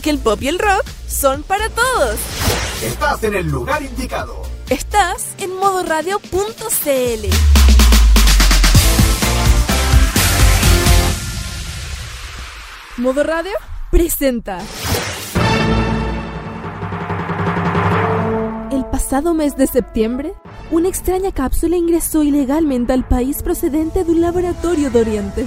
Porque el pop y el rock son para todos. Estás en el lugar indicado. Estás en modoradio.cl. Modo Radio presenta. El pasado mes de septiembre, una extraña cápsula ingresó ilegalmente al país procedente de un laboratorio de Oriente.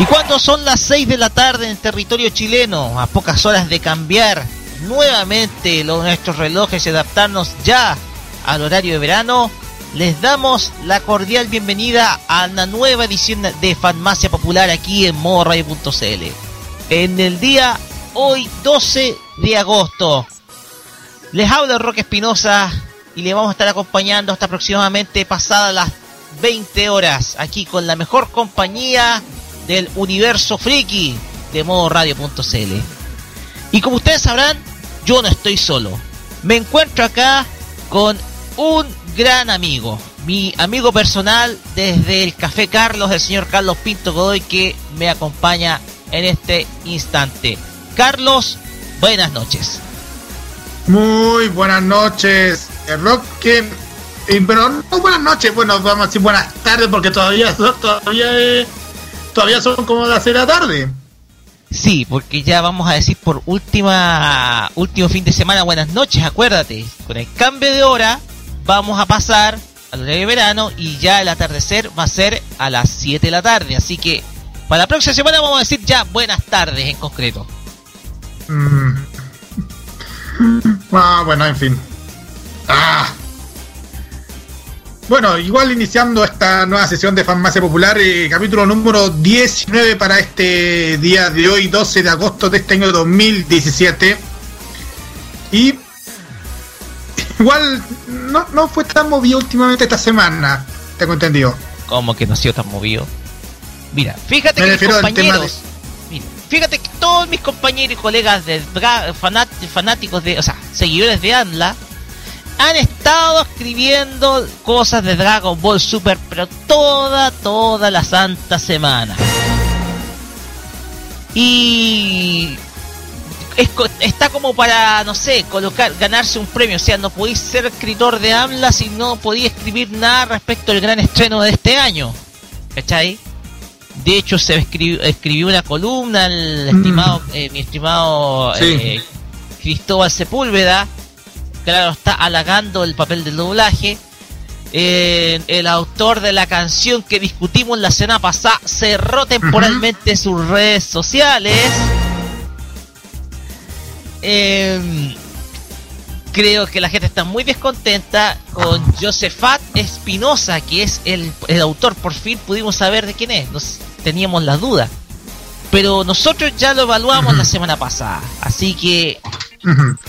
Y cuando son las 6 de la tarde en territorio chileno, a pocas horas de cambiar nuevamente nuestros relojes y adaptarnos ya al horario de verano, les damos la cordial bienvenida a una nueva edición de Farmacia Popular aquí en modoradio.cl. En el día hoy 12 de agosto, les habla Roque Espinosa y le vamos a estar acompañando hasta aproximadamente pasadas las 20 horas aquí con la mejor compañía del universo friki de modo radio.cl. Y como ustedes sabrán, yo no estoy solo. Me encuentro acá con un gran amigo, mi amigo personal desde el Café Carlos, el señor Carlos Pinto Godoy, que me acompaña en este instante. Carlos, buenas noches. Muy buenas noches, el rock que... Pero no buenas noches, bueno, vamos a decir buenas tardes porque todavía, todavía eh, todavía son como las 6 de la tarde. Sí, porque ya vamos a decir por última último fin de semana buenas noches, acuérdate. Con el cambio de hora vamos a pasar al horario de verano y ya el atardecer va a ser a las 7 de la tarde. Así que para la próxima semana vamos a decir ya buenas tardes en concreto. Mm. Ah, bueno, en fin. Ah. Bueno, igual iniciando esta nueva sesión de Farmacia Popular, eh, capítulo número 19 para este día de hoy, 12 de agosto de este año 2017. Y igual no, no fue tan movido últimamente esta semana, tengo entendido. ¿Cómo que no ha sido tan movido? Mira, fíjate Me que mis refiero al tema compañeros... Mira, fíjate que todos mis compañeros y colegas de fanáticos de... O sea, seguidores de ANLA han estado escribiendo cosas de Dragon Ball Super, pero toda, toda la santa semana. Y es está como para, no sé, colocar, ganarse un premio. O sea, no podéis ser escritor de AMLA si no podéis escribir nada respecto al gran estreno de este año. ¿Cachai? De hecho, se escribió, escribió una columna el Mm. estimado, eh, mi estimado Sí. eh, Cristóbal Sepúlveda. Claro, está halagando el papel del doblaje. Eh, el autor de la canción que discutimos la semana pasada cerró temporalmente sus redes sociales. Eh, creo que la gente está muy descontenta con Josefat Espinosa, que es el, el autor. Por fin pudimos saber de quién es. Nos teníamos la duda. Pero nosotros ya lo evaluamos la semana pasada. Así que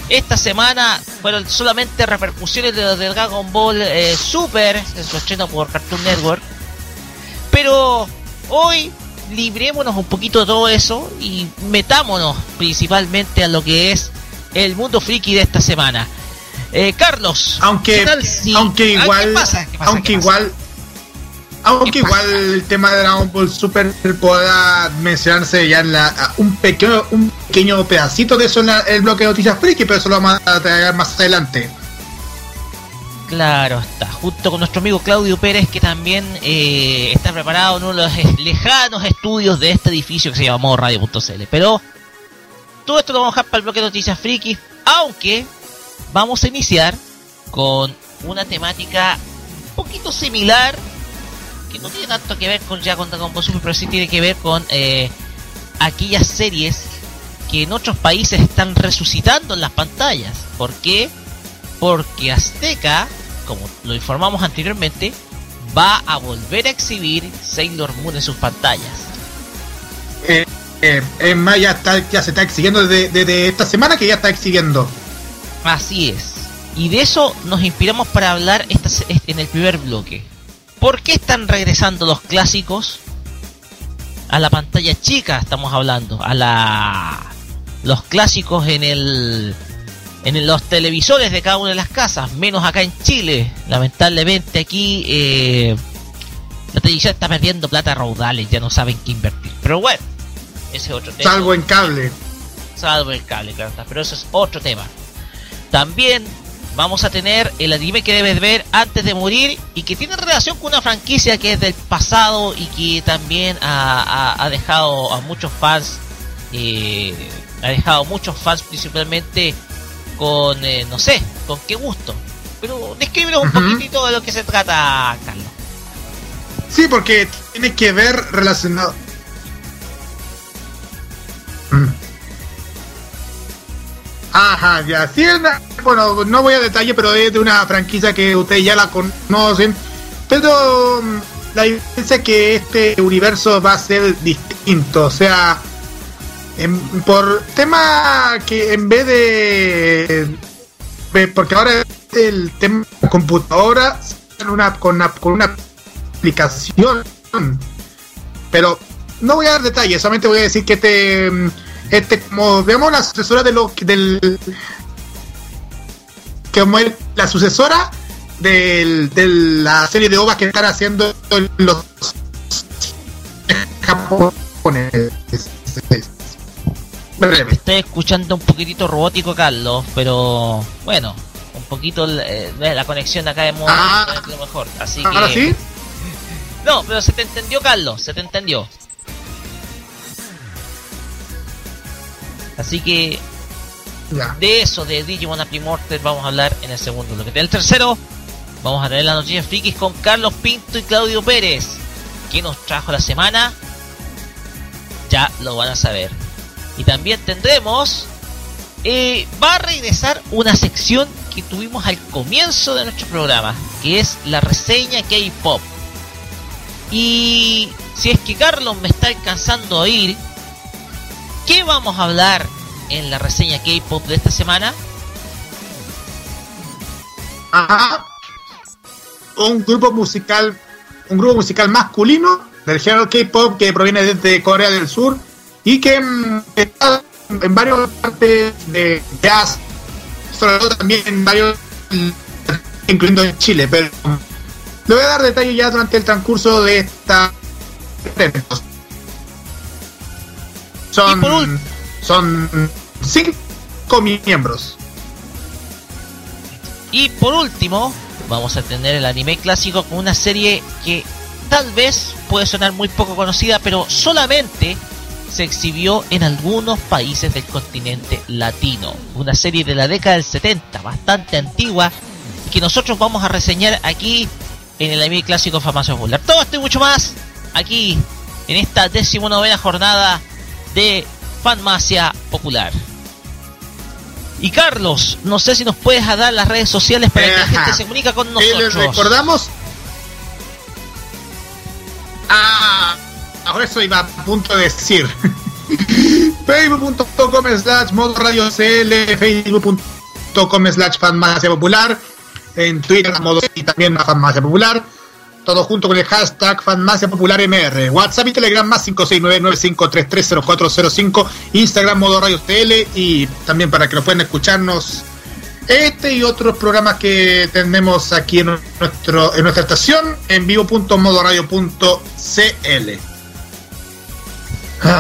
Esta semana fueron solamente repercusiones de los de Dragon Ball eh, Super, en su estreno por Cartoon Network. Pero hoy librémonos un poquito de todo eso y metámonos principalmente a lo que es el mundo friki de esta semana. Eh, Carlos, Aunque, ¿qué tal si- aunque Ah, igual, ¿qué pasa? ¿Qué pasa? aunque ¿Qué pasa? igual, aunque ¿Qué igual el tema de Dragon Ball Super pueda mencionarse ya en la, un pequeño, un pequeño pedacito de eso en la- el bloque de noticias friki, pero eso lo vamos a traer más adelante. Claro está, junto con nuestro amigo Claudio Pérez, que también eh, está preparado en uno de los lejanos estudios de este edificio que se llama Radio.cl. Pero todo esto lo vamos a dejar para el bloque de noticias friki, aunque vamos a iniciar con una temática un poquito similar, que no tiene tanto que ver con ya con Dragon Ball Super, pero sí tiene que ver con eh, aquellas series que en otros países están resucitando en las pantallas. ¿Por qué? Porque Azteca, como lo informamos anteriormente, va a volver a exhibir Sailor Moon en sus pantallas. Eh, eh, en más, ya, está, ya se está exhibiendo desde, desde esta semana que ya está exhibiendo. Así es. Y de eso nos inspiramos para hablar esta, en el primer bloque. ¿Por qué están regresando los clásicos a la pantalla chica? Estamos hablando, a la los clásicos en el en los televisores de cada una de las casas, menos acá en Chile. Lamentablemente aquí eh, la televisión está perdiendo plata raudales, ya no saben qué invertir. Pero bueno, ese es otro tema. Salvo en cable. Salvo en cable, claro, pero eso es otro tema. También vamos a tener el anime que debes ver antes de morir y que tiene relación con una franquicia que es del pasado y que también ha, ha, dejado a muchos fans, eh, ha dejado muchos fans principalmente con, eh, no sé, con qué gusto. Pero descríbenos un uh -huh. poquitito de lo que se trata, Carlos. Sí, porque tiene que ver relacionado. Mm. Ajá, ya. Sí, bueno, no voy a detalle, pero es de una franquicia que ustedes ya la conocen. Pero mm, la diferencia es que este universo va a ser distinto. O sea, por tema que en vez de. Porque ahora el tema de computadora una, con, una, con una aplicación. Pero no voy a dar detalles, solamente voy a decir que este este como vemos la sucesora de lo del como el, la sucesora del, de la serie de ovas que están haciendo los japoneses. Estoy escuchando un poquitito robótico Carlos pero bueno un poquito eh, la conexión de acá de ah, lo mejor así ¿ahora que sí? no pero se te entendió Carlos se te entendió Así que de eso, de Digimon Aprimorter, vamos a hablar en el segundo bloque. El tercero, vamos a tener las noticias frikis con Carlos Pinto y Claudio Pérez. ¿Qué nos trajo la semana? Ya lo van a saber. Y también tendremos. Eh, va a regresar una sección que tuvimos al comienzo de nuestro programa, que es la reseña K-Pop. Y si es que Carlos me está alcanzando a oír, ¿Qué vamos a hablar en la reseña K-pop de esta semana? Ajá. Un grupo musical, un grupo musical masculino del género K-pop que proviene desde Corea del Sur y que mm, está en varias partes de jazz, sobre todo también en varios, incluyendo en Chile, pero le voy a dar detalles ya durante el transcurso de esta. Son, son cinco miembros. Y por último, vamos a tener el anime clásico con una serie que tal vez puede sonar muy poco conocida, pero solamente se exhibió en algunos países del continente latino. Una serie de la década del 70, bastante antigua, que nosotros vamos a reseñar aquí en el anime clásico Farmacia Popular. Todo esto y mucho más aquí en esta decimonovena jornada de Fanmacia Popular. Y Carlos, no sé si nos puedes dar las redes sociales para que la gente se comunica con nosotros. les recordamos. Ah, ahora eso iba a punto de decir. Facebook.com slash modo radio CL, Facebook.com slash Fanmacia Popular, en Twitter modo y también Fanmacia Popular todo junto con el hashtag Fanmacia Popular MR. WhatsApp y Telegram más 569-9533-0405. Instagram Modo Radio TL y también para que lo puedan escucharnos este y otros programas que tenemos aquí en, nuestro, en nuestra estación en vivo.modoradio.cl.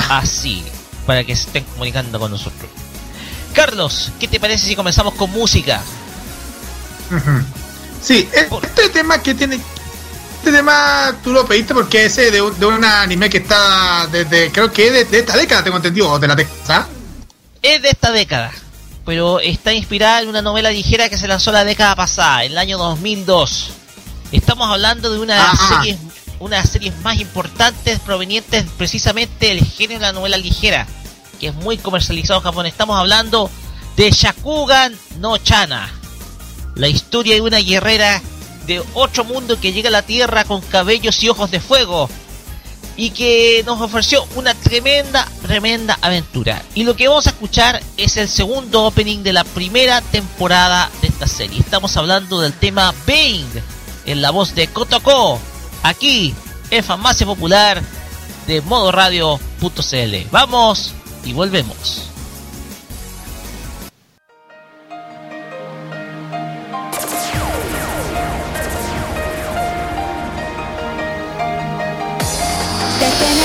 Así, para que se estén comunicando con nosotros. Carlos, ¿qué te parece si comenzamos con música? Uh -huh. Sí, este tema que tiene este tema tú lo pediste porque ese de un, de un anime que está desde, creo que es de, de, esta década, tengo entendido, o de la década. Es de esta década. pero está inspirada en una novela ligera que se lanzó la década pasada, en el año 2002. Estamos hablando de una de las series, una de las series más importantes provenientes precisamente del género de la novela ligera, que es muy comercializado en Japón. Estamos hablando de Shakugan no Chana, la historia de una guerrera de otro mundo que llega a la Tierra con cabellos y ojos de fuego y que nos ofreció una tremenda, tremenda aventura. Y lo que vamos a escuchar es el segundo opening de la primera temporada de esta serie. Estamos hablando del tema Bang en la voz de Kotoko, aquí en Farmacia Popular de modoradio.cl. Vamos y volvemos.「después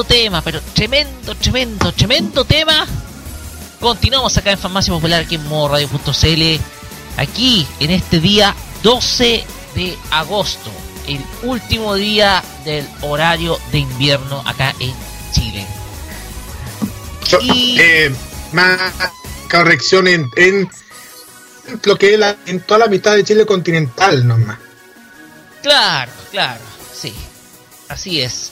tremendo tema, pero tremendo, tremendo, tremendo tema, continuamos acá en Farmacia Popular, aquí en modo radio.cl, aquí en este día 12 de agosto, el último día del horario de invierno acá en Chile. Y... Eh, más corrección en, en lo que es la, en toda la mitad de Chile continental nomás. Claro, claro, sí. Así es.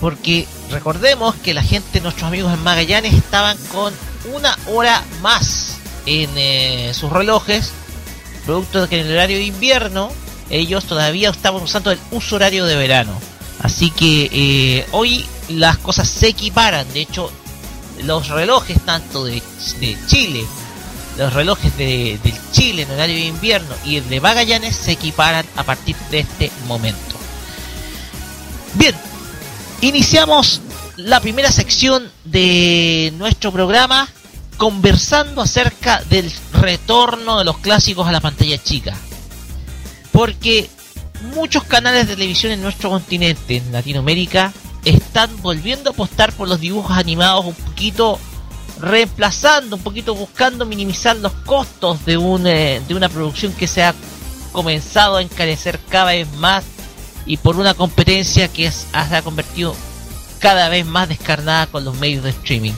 Porque recordemos que la gente, nuestros amigos en Magallanes, estaban con una hora más en eh, sus relojes, producto de que en el horario de invierno ellos todavía estaban usando el uso horario de verano. Así que eh, hoy las cosas se equiparan. De hecho, los relojes tanto de, Chile los relojes de, del Chile en horario de invierno y el de Magallanes se equiparan a partir de este momento. Bien, iniciamos la primera sección de nuestro programa conversando acerca del retorno de los clásicos a la pantalla chica. Porque muchos canales de televisión en nuestro continente, en Latinoamérica, están volviendo a apostar por los dibujos animados un poquito reemplazando, un poquito buscando minimizar los costos de, un, eh, de una producción que se ha comenzado a encarecer cada vez más y por una competencia que se ha convertido cada vez más descarnada con los medios de streaming.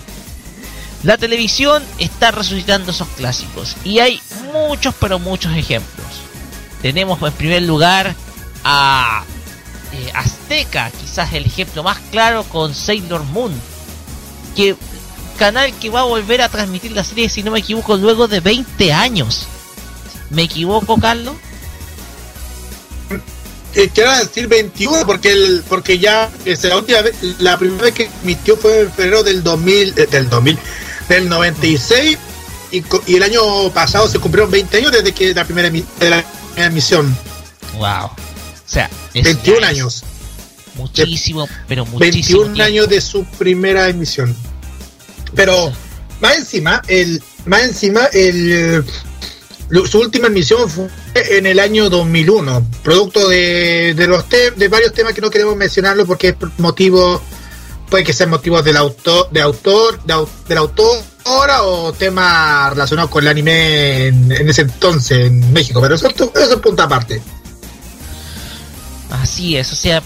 La televisión está resucitando esos clásicos y hay muchos pero muchos ejemplos. Tenemos en primer lugar a eh, Azteca, quizás el ejemplo más claro con Sailor Moon, que canal que va a volver a transmitir la serie, si no me equivoco, luego de 20 años. ¿Me equivoco, Carlos? Eh, quiero decir 21 porque el, porque ya es la última vez, la primera vez que emitió fue en febrero del 2000 eh, del 2000 del 96 y, y, el año pasado se cumplieron 20 años desde que la primera, de la primera emisión. Wow. O sea, 21 años. Muchísimo, pero muchísimo. 21 años de su primera emisión. Pero más encima, el más encima el su última emisión fue en el año 2001, producto de, de los de varios temas que no queremos mencionarlo porque es motivo puede que sean motivos del autor de autor de, autor o temas relacionados con el anime en, ese entonces en México, pero eso, eso es punto aparte. Así es, o sea,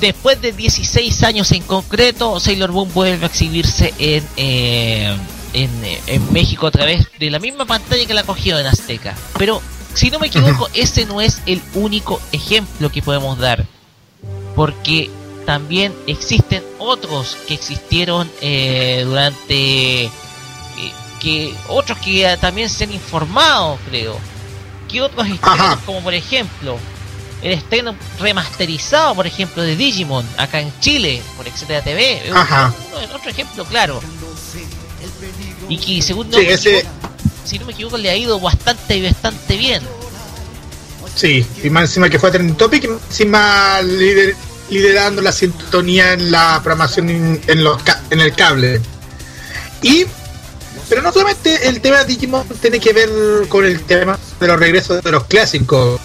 después de 16 años en concreto, Sailor Moon vuelve a exhibirse en, eh, eh, en, México a través de la misma pantalla que la cogió en Azteca. Pero, si no me equivoco, ese no es el único ejemplo que podemos dar. Porque también existen otros que existieron eh, durante... que Otros que también se han informado, creo. Que otros como por ejemplo el estreno remasterizado, por ejemplo, de Digimon acá en Chile, por Etcétera TV. Ajá. otro ejemplo claro. Y que según si no me equivoco, le ha ido bastante bastante bien. Sí, y más encima que fue a Trending Topic, y encima liderando la sintonía en la programación en, los en el cable. Y pero no solamente el tema de Digimon tiene que ver con el tema de los regresos de los clásicos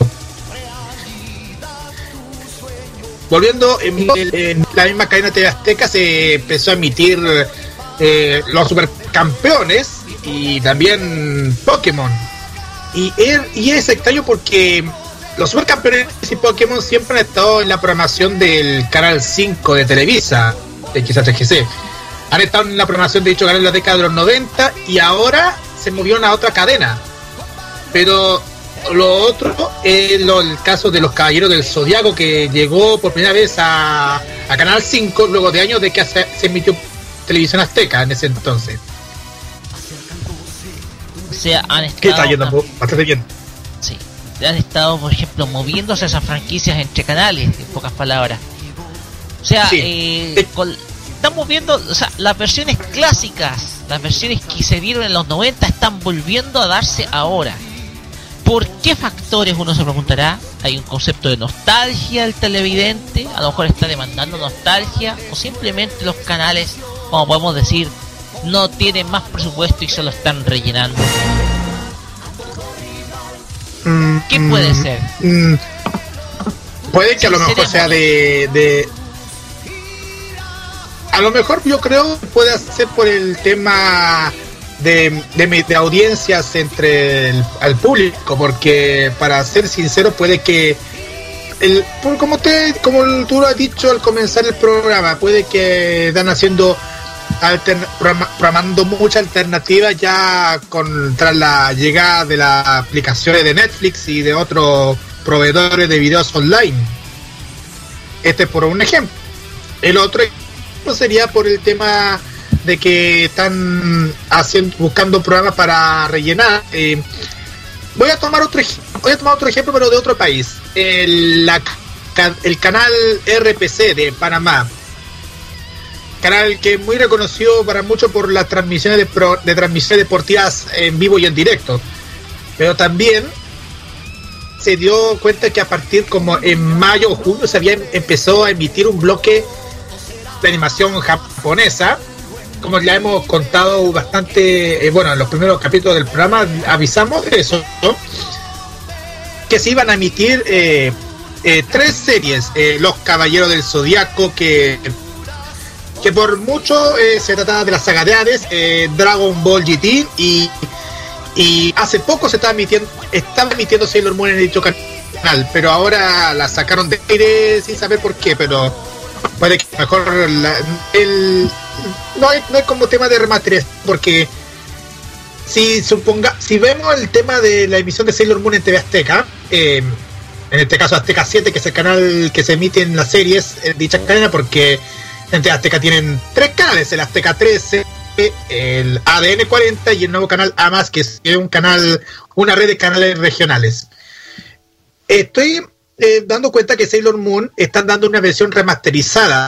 volviendo en, la misma cadena TV Azteca se empezó a emitir eh, los supercampeones y también Pokémon. Y, es extraño porque los supercampeones y Pokémon siempre han estado en la programación del canal 5 de Televisa, de XHGC. Han estado en la programación de dicho canal en la década de los 90 y ahora se movieron a otra cadena. Pero lo otro es el caso de los Caballeros del Zodiaco que llegó por primera vez a, Canal 5 luego de años de que se, emitió televisión azteca en ese entonces. Sea, han estado. ¿Qué está yendo bastante bien. Sí, han estado, por ejemplo, moviéndose esas franquicias entre canales, en pocas palabras. O sea, eh, estamos viendo, o sea, las versiones clásicas, las versiones que se dieron en los 90 están volviendo a darse ahora. ¿Por qué factores uno se preguntará? ¿Hay un concepto de nostalgia el televidente? A lo mejor está demandando nostalgia o simplemente los canales, como podemos decir, no tienen más presupuesto y solo están rellenando. Mm, ¿Qué puede mm, ser? Mm, puede que a lo mejor sea de, de, a lo mejor yo creo que puede ser por el tema de, de, audiencias entre el al público, porque para ser sincero puede que el, como te como tú lo has dicho al comenzar el programa, puede que están haciendo programando muchas alternativas ya con tras la llegada de las aplicaciones de Netflix y de otros proveedores de videos online. Este es por un ejemplo. El otro ejemplo sería por el tema de que están haciendo, buscando programas para rellenar. Eh, voy a tomar otro voy a tomar otro ejemplo, pero de otro país. El, el canal RPC de Panamá canal que es muy reconocido para muchos por las transmisiones de, de transmisiones deportivas en vivo y en directo. Pero también se dio cuenta que a partir como en mayo o junio se había empezó a emitir un bloque de animación japonesa. Como ya hemos contado bastante, eh, bueno, en los primeros capítulos del programa avisamos de eso, que se iban a emitir eh, eh, tres series, Los Caballeros del Zodiaco, que que por mucho eh, se trataba de la saga de Hades, eh, Dragon Ball GT y, y hace poco se estaba emitiendo, estaba emitiendo Sailor Moon en dicho canal, pero ahora la sacaron de aire sin saber por qué, pero puede que mejor el, no, es, no es como tema de remaster, porque si suponga, si vemos el tema de la emisión de Sailor Moon en TV Azteca, eh, en este caso Azteca 7, que es el canal que se emite en las series en dicha cadena, porque entre Azteca tienen tres canales, el Azteca 13, el ADN 40 y el nuevo canal AMAS, que es un canal, una red de canales regionales. Estoy eh, dando cuenta que Sailor Moon están dando una versión remasterizada.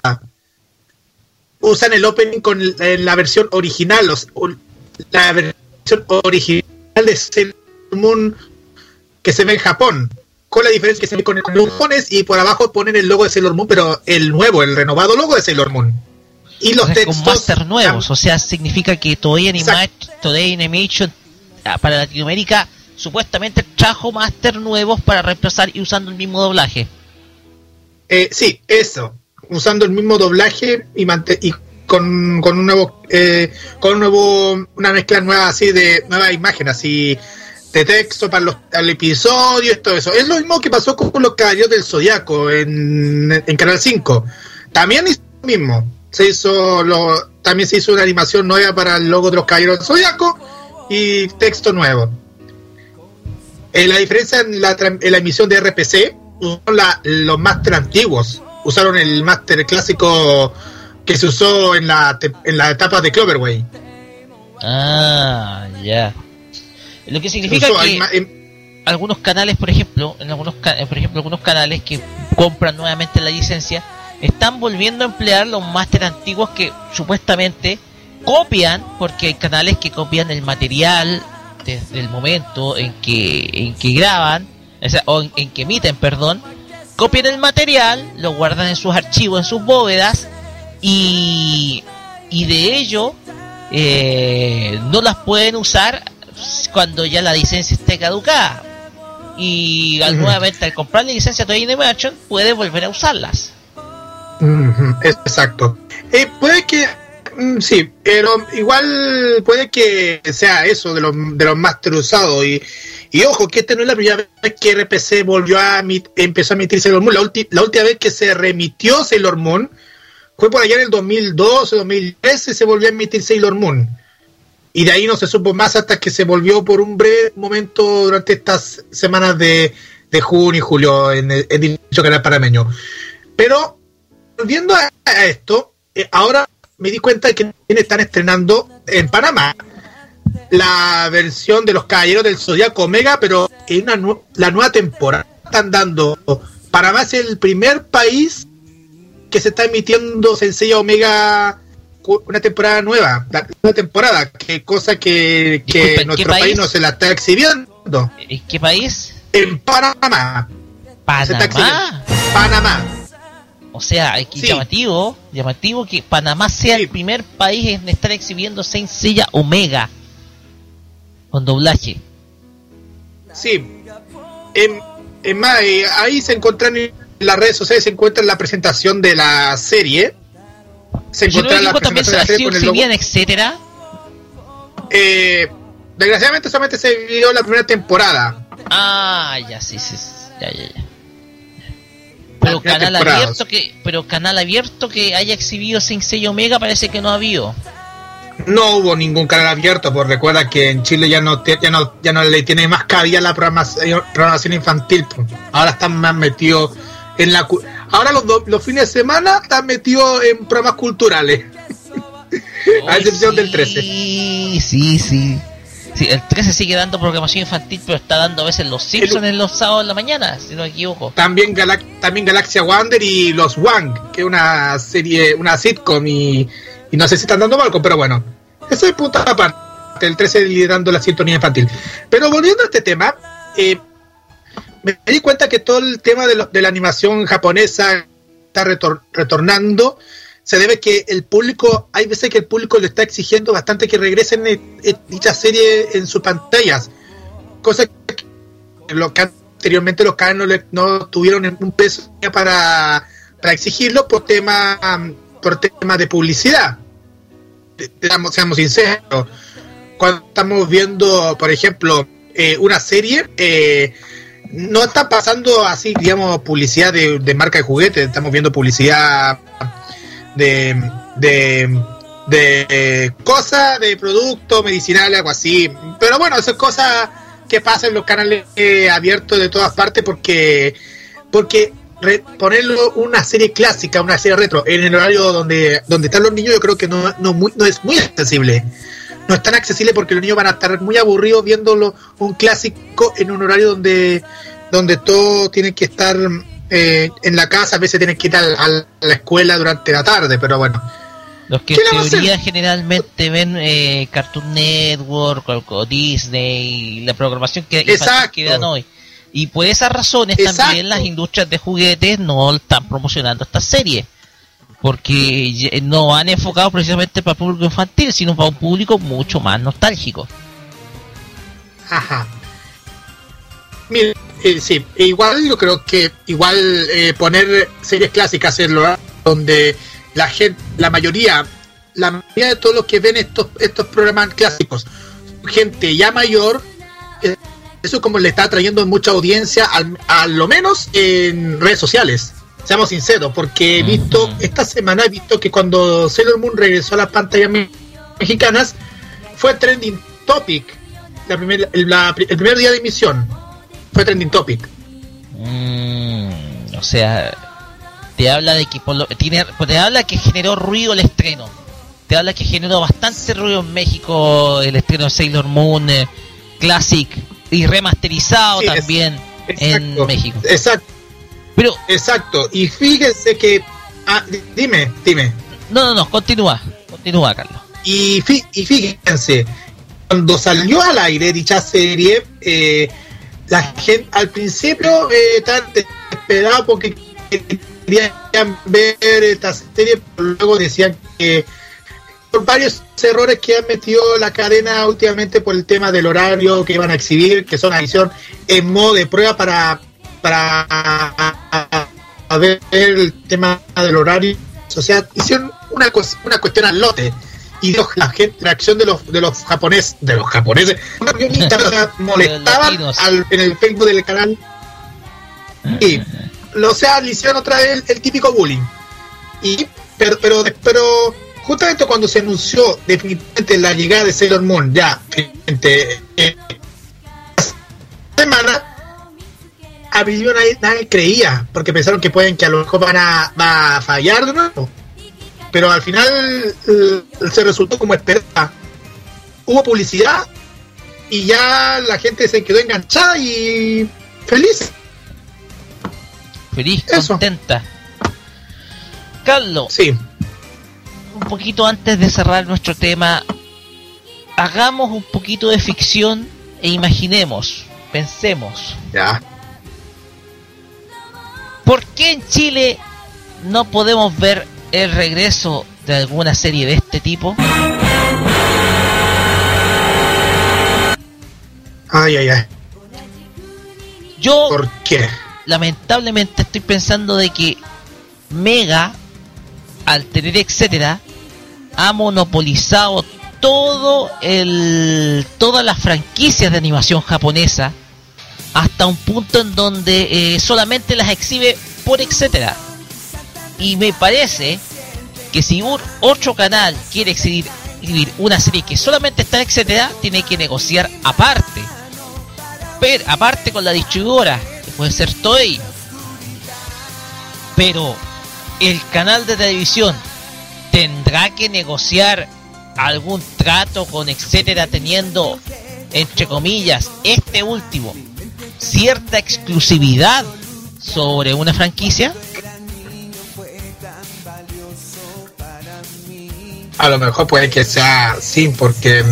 Usan el opening con la versión original, la versión original de Sailor Moon que se ve en Japón con la diferencia que se ve con el lujones y por abajo ponen el logo de Sailor Moon, pero el nuevo, el renovado logo de Sailor Moon. Y los textos. Con master nuevos, o sea, significa que Toei Animation, Toei Animation ah, para Latinoamérica supuestamente trajo master nuevos para reemplazar y usando el mismo doblaje. Eh, sí, eso. Usando el mismo doblaje y, y con, con un nuevo, eh, con un nuevo, una mezcla nueva así de nueva imagen, así de texto para los al episodio todo eso. Es lo mismo que pasó con los Caballeros del Zodiaco en, en Canal 5. También hizo lo mismo. Se hizo lo, también se hizo una animación nueva para el logo de los Caballeros del Zodiaco y texto nuevo. Eh, la diferencia en la, en la emisión de RPC, la, los máster antiguos. Usaron el máster clásico que se usó en la, en la etapa de Cloverway. Ah, ya. Lo que significa que algunos canales, por ejemplo, en algunos eh, por ejemplo, algunos canales que compran nuevamente la licencia están volviendo a emplear los máster antiguos que supuestamente copian, porque hay canales que copian el material desde el momento en que en que graban, o, en, que emiten, perdón, copian el material, lo guardan en sus archivos, en sus bóvedas y y de ello eh, no las pueden usar cuando ya la licencia esté caducada. Y nuevamente al comprar la licencia de Animation puede volver a usarlas. Exacto. Eh, puede que mm, sí, pero igual puede que sea eso de los, de los máster usados. Y, y ojo, que esta no es la primera vez que RPC volvió a empezó a emitir Sailor Moon. La, la, última vez que se remitió Sailor Moon fue por allá en el 2012, 2013, se volvió a emitir Sailor Moon y de ahí no se supo más hasta que se volvió por un breve momento durante estas semanas de, junio y julio en, el, dicho canal parameño. Pero volviendo a, esto, eh, ahora me di cuenta de que están estrenando en Panamá la versión de los Caballeros del Zodiaco Omega, pero en una la nueva temporada están dando. Panamá es el primer país que se está emitiendo Sensei Omega una temporada nueva, una temporada, que cosa que, que nuestro país? no se la está exhibiendo. ¿En qué país? En Panamá. ¿Panamá? Panamá. O sea, es llamativo, llamativo que Panamá sea el primer país en estar exhibiendo Sencilla Omega con doblaje. Sí. En, en más, eh, ahí se encuentran en las redes sociales se encuentra la presentación de la serie se Yo encontraba la equipo también se etcétera. Eh, desgraciadamente solamente se vio la primera temporada. Ah, ya, sí, sí, sí, ya, ya, ya. Pero canal abierto que, pero canal abierto que haya exhibido sin sello Omega parece que no ha habido. No hubo ningún canal abierto, pues recuerda que en Chile ya no te- ya no ya no le tiene más cabida la programación, programación infantil. pues. Ahora están más metidos en la ahora los, do- los fines de semana están metidos en programas culturales. A excepción del 13. Sí, sí, sí. El 13 sigue dando programación infantil, pero está dando a veces los Simpsons en los sábados en la mañana, si no me equivoco. También Galac- también Galaxia Wander y Los Wang, que es una serie, una sitcom y, y no sé si están dando Malcolm, pero bueno, eso es punto aparte. El 13 liderando la sintonía infantil. Pero volviendo a este tema, eh, me di cuenta que todo el tema de, de la animación japonesa está retor- retornando. Se debe que el público, hay veces que el público le está exigiendo bastante que regresen eh, eh, dicha serie en sus pantallas. Cosa que lo que anteriormente los canales no, no tuvieron un peso para, para exigirlo por tema por tema de publicidad. Seamos, seamos sinceros. Cuando estamos viendo, por ejemplo, eh, una serie, eh, no está pasando así, digamos, publicidad de, de marca de juguetes, estamos viendo publicidad de, de, de cosas, de productos medicinales, algo así. Pero bueno, eso es cosas que pasan en los canales eh, abiertos de todas partes porque porque ponerlo una serie clásica, una serie retro en el horario donde donde están los niños, yo creo que no, no, no es muy accesible. No es tan accesible porque los niños van a estar muy aburridos viéndolo un clásico en un horario donde donde todo tiene que estar eh, en la casa, a veces tienen que ir a, la escuela durante la tarde, pero bueno. Los que ¿Qué en teoría generalmente ven eh, Cartoon Network o, o Disney, la programación que, que dan hoy. Y por esas razones Exacto. también las industrias de juguetes no están promocionando esta serie. Porque no han enfocado precisamente para el público infantil, sino para un público mucho más nostálgico. Ajá. Mira, eh, sí, igual yo creo que igual eh, poner series clásicas en lo donde la gente, la mayoría, la mayoría de todos los que ven estos estos programas clásicos, gente ya mayor, eh, eso como le está trayendo mucha audiencia, al, a lo menos en redes sociales. Seamos sinceros, porque he visto, esta semana he visto que cuando Sailor Moon regresó a las pantallas me- mexicanas, fue trending topic la primer- el, la- el primer día de emisión. Fue trending topic. Mm, o sea, te habla de que por lo- tiene, te habla que generó ruido el estreno. Te habla que generó bastante ruido en México el estreno de Sailor Moon eh, Classic y remasterizado Sí, es- también en México. Exacto, Pero exacto. Y fíjense que. ah, di- dime, dime. no, no, no, continúa, continúa, Carlos. Y, fí- y fíjense, cuando salió al aire dicha serie, eh, la gente al principio eh, estaban desesperados porque querían ver esta serie, pero luego decían que por varios errores que han metido la cadena últimamente por el tema del horario que iban a exhibir, que son una edición en modo de prueba para para ver el tema del horario. O sea, hicieron una, una cuestión al lote. Y los- la gente, la de los de los japoneses, de los japoneses, molestaban al- en el Facebook del canal. Y, o sea, le hicieron otra vez el, el típico bullying. Y, pero, pero, pero, justamente cuando se anunció definitivamente la llegada de Sailor Moon, ya, finalmente, eh, semana, a Billion nadie, nadie creía, porque pensaron que pueden que a lo mejor van a, va a fallar de nuevo. Pero al final eh, se resultó como esperaba. Hubo publicidad y ya la gente se quedó enganchada y feliz. Feliz, Eso. contenta. Carlos, Sí, un poquito antes de cerrar nuestro tema, hagamos un poquito de ficción e imaginemos, pensemos, ya. ¿Por qué en Chile no podemos ver el regreso de alguna serie de este tipo? Ay, ay, ay. Yo ¿Por qué? lamentablemente estoy pensando de que Mega, al tener etcétera, ha monopolizado todo el todas las franquicias de animación japonesa hasta un punto en donde eh, solamente las exhibe por etcétera. Y me parece que si un otro canal quiere exhibir, una serie que solamente está en etcétera tiene que negociar aparte. Pero aparte con la distribuidora que puede ser Toei. Pero el canal de televisión tendrá que negociar algún trato con etcétera teniendo entre comillas este último cierta exclusividad sobre una franquicia a lo mejor puede que sea sí porque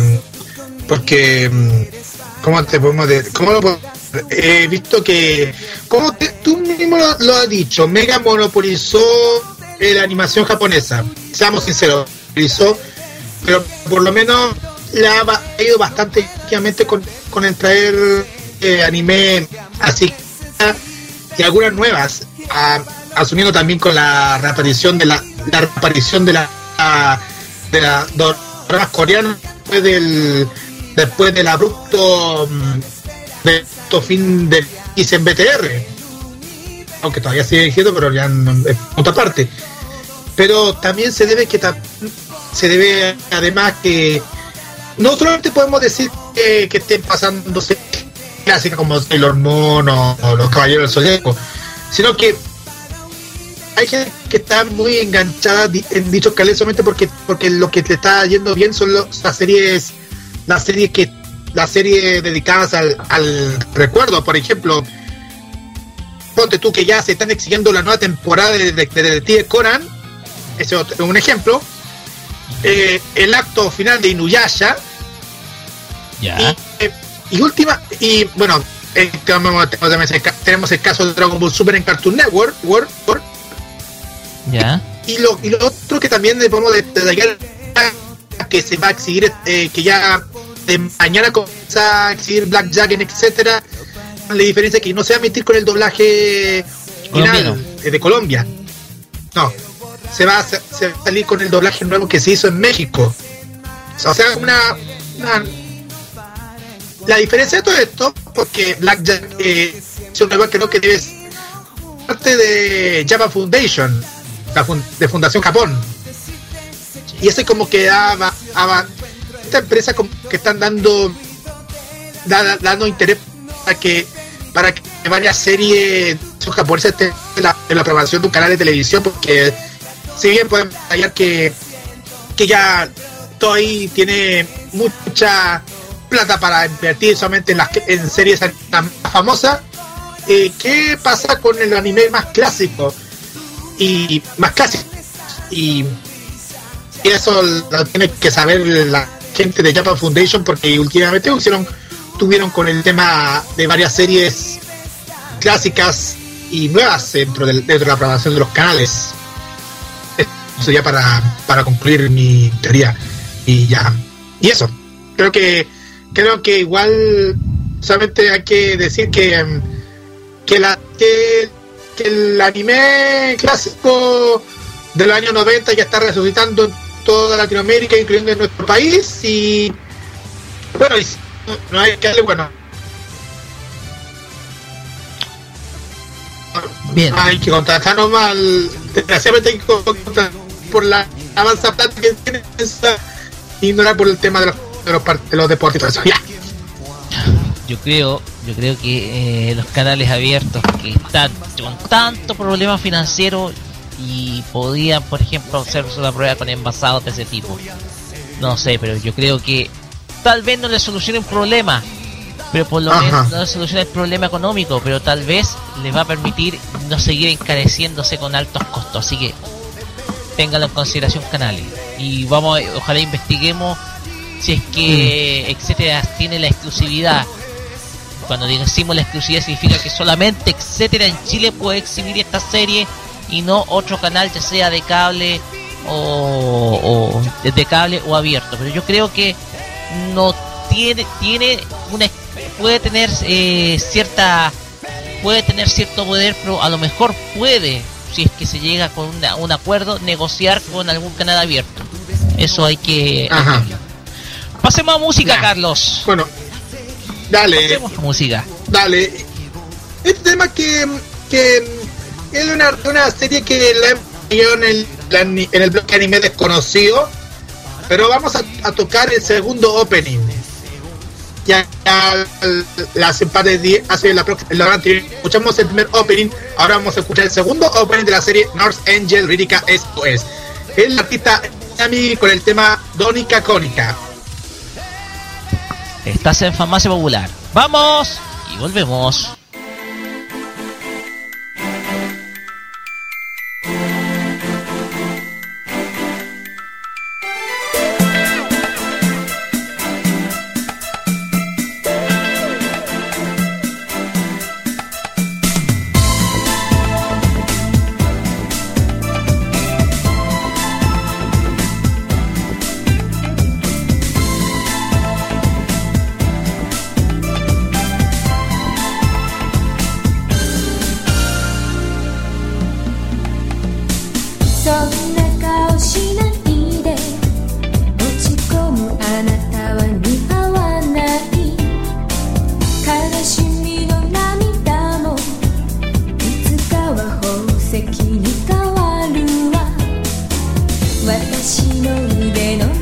porque cómo te podemos decir? cómo lo he visto que como tú mismo lo, has dicho Mega monopolizó la animación japonesa seamos sinceros monopolizó pero por lo menos le ha, ido bastante con, con el traer eh, anime así y algunas nuevas asumiendo también con la reaparición de la, la reaparición de la de las dramas coreanas después del después del abrupto mm, de fin de en BTR aunque todavía sigue diciendo pero ya en, otra parte. Pero también se debe que se debe además que no solamente podemos decir que, que estén pasándose clásicas como el Moon o, los Caballeros del Zodíaco sino que hay gente que está muy enganchada en dicho canales solamente porque porque lo que te está yendo bien son las series las series que las series dedicadas al, recuerdo por ejemplo ponte tú que ya se están exigiendo la nueva temporada de Detective Conan ese es un ejemplo eh, el acto final de Inuyasha ya. Y, última y bueno tenemos, el caso de Dragon Ball Super en Cartoon Network World, ya. Y lo, y lo otro que también le podemos detallar que se va a exigir, eh, que ya de mañana comienza a exigir Blackjack, etcétera. La diferencia es que no se va a emitir con el doblaje final eh, de Colombia. No, se va, a, se va a salir con el doblaje nuevo que se hizo en México. O sea, una, una la diferencia de todo esto, porque Blackjack eh, es un nuevo creo que debe parte de Java Foundation de Fundación Japón. Y ese como que daba, esta empresa como que están dando dando interés para que para que varias series japonesas estén en la, en programación de un canal de televisión porque si bien podemos hallar que que ya Toei tiene mucha plata para invertir solamente en las en series tan famosas eh, ¿qué pasa con el anime más clásico? y más clásico. Y, eso lo tiene que saber la gente de Japan Foundation porque últimamente hicieron, tuvieron con el tema de varias series clásicas y nuevas dentro de, dentro de la programación de los canales. Eso ya para, para concluir mi teoría. Y ya. Y eso. Creo que creo que igual solamente hay que decir que que la que que el anime clásico del año 90 ya está resucitando en toda Latinoamérica, incluyendo en nuestro país. Y bueno, no hay que darle, bueno. Bien. Hay que contratarnos mal. Desgraciadamente hay que contratar por la avanza plata que tiene esa, ignorar por el tema de los, de los, de los. Ya yo creo, yo creo que eh, los canales abiertos que están con tanto problema financiero y podían, por ejemplo, hacer una prueba con envasados de ese tipo. No sé, pero yo creo que tal vez no le solucione un problema, pero por lo menos no le solucione el problema económico, pero tal vez les va a permitir no seguir encareciéndose con altos costos. Así que ténganlo en consideración canales. Y vamos, ojalá investiguemos si es que, mm. etcétera, tiene la exclusividad cuando decimos la exclusividad significa que solamente etcétera en Chile puede exhibir esta serie y no otro canal ya sea de cable o, de cable o abierto. Pero yo creo que no tiene tiene una puede tener eh, cierta puede tener cierto poder, pero a lo mejor puede si es que se llega con un acuerdo negociar con algún canal abierto. Eso hay que... Ajá. Pasemos a música, Carlos. Bueno, dale. Pasemos a música. Dale. Este tema que, que es una, una serie que la en el, en el bloque anime desconocido, pero vamos a, a tocar el segundo opening. Ya, ya las empates hace la, la anterior escuchamos el primer opening, ahora vamos a escuchar el segundo opening de la serie North Angel Rírica SOS. El artista Yami con el tema Donica Cónica. Estás en Farmacia Popular. ¡Vamos! Y volvemos. 変わるわ。私の腕の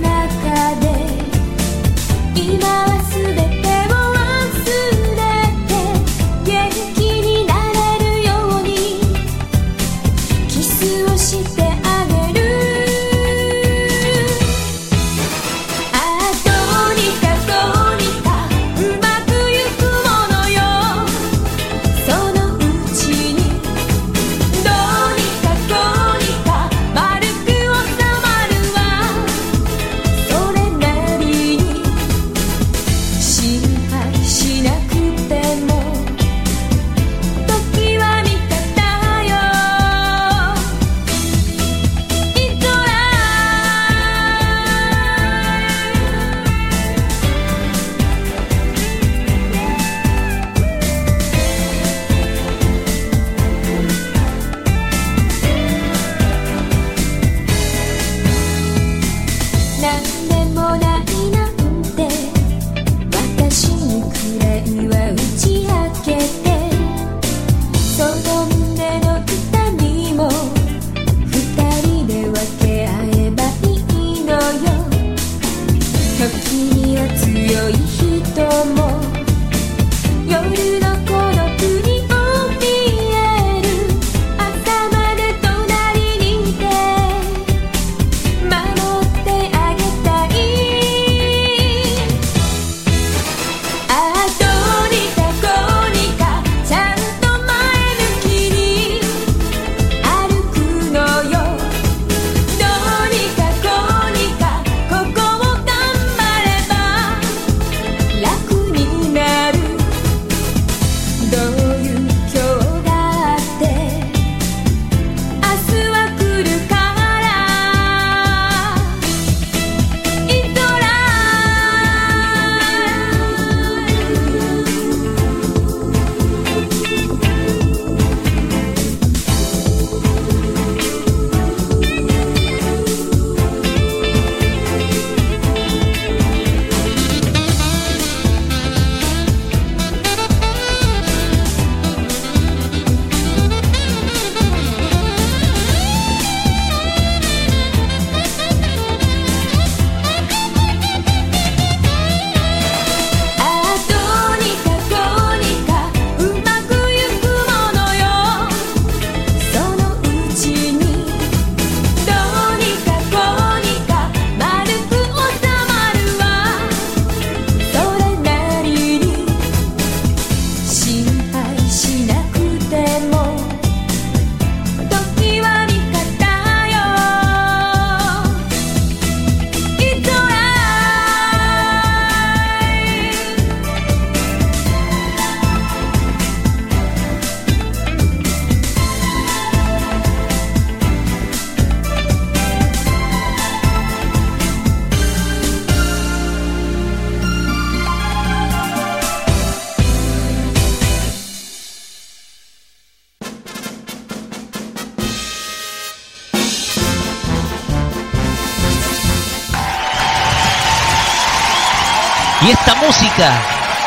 esta música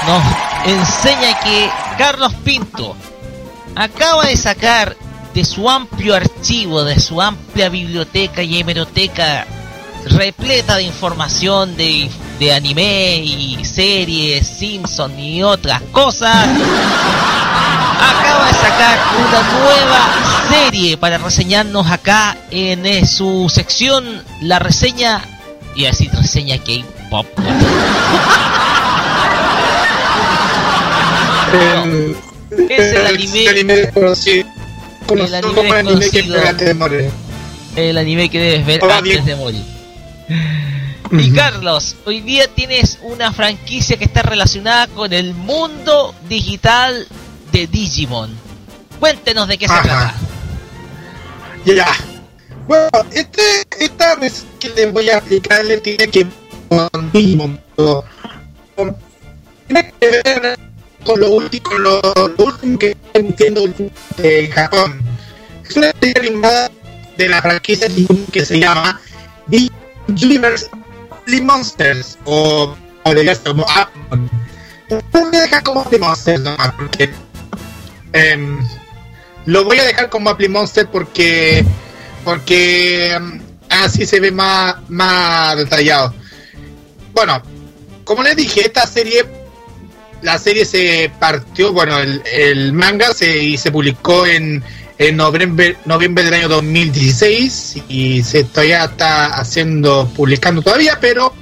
nos enseña que Carlos Pinto acaba de sacar de su amplio archivo, de su amplia biblioteca y hemeroteca repleta de información de, de anime y series, Simpson y otras cosas, acaba de sacar una nueva serie para reseñarnos acá en su sección la reseña y así reseña K-pop. Es el anime, el anime conocido. El anime, que el anime que debes ver antes de morir. Y Carlos, hoy día tienes una franquicia que está relacionada con el mundo digital de Digimon. Cuéntenos de qué se trata. Ya. Bueno, este, esta vez que les voy a explicar le tiene que con Digimon. tiene que ver con lo último, lo, que entiendo de Japón. Es una serie animada de la franquicia que se llama Digimon Universe Monsters o, o de esto, como Apple. Voy a dejar como Apple Monsters nomás porque lo voy a dejar como Apple Monster porque porque um, así se ve más, más detallado. Bueno, como les dije, esta serie, la serie se partió, bueno, el, el manga se, se publicó en, en noviembre, noviembre del año 2016 y se todavía está haciendo, publicando todavía, pero,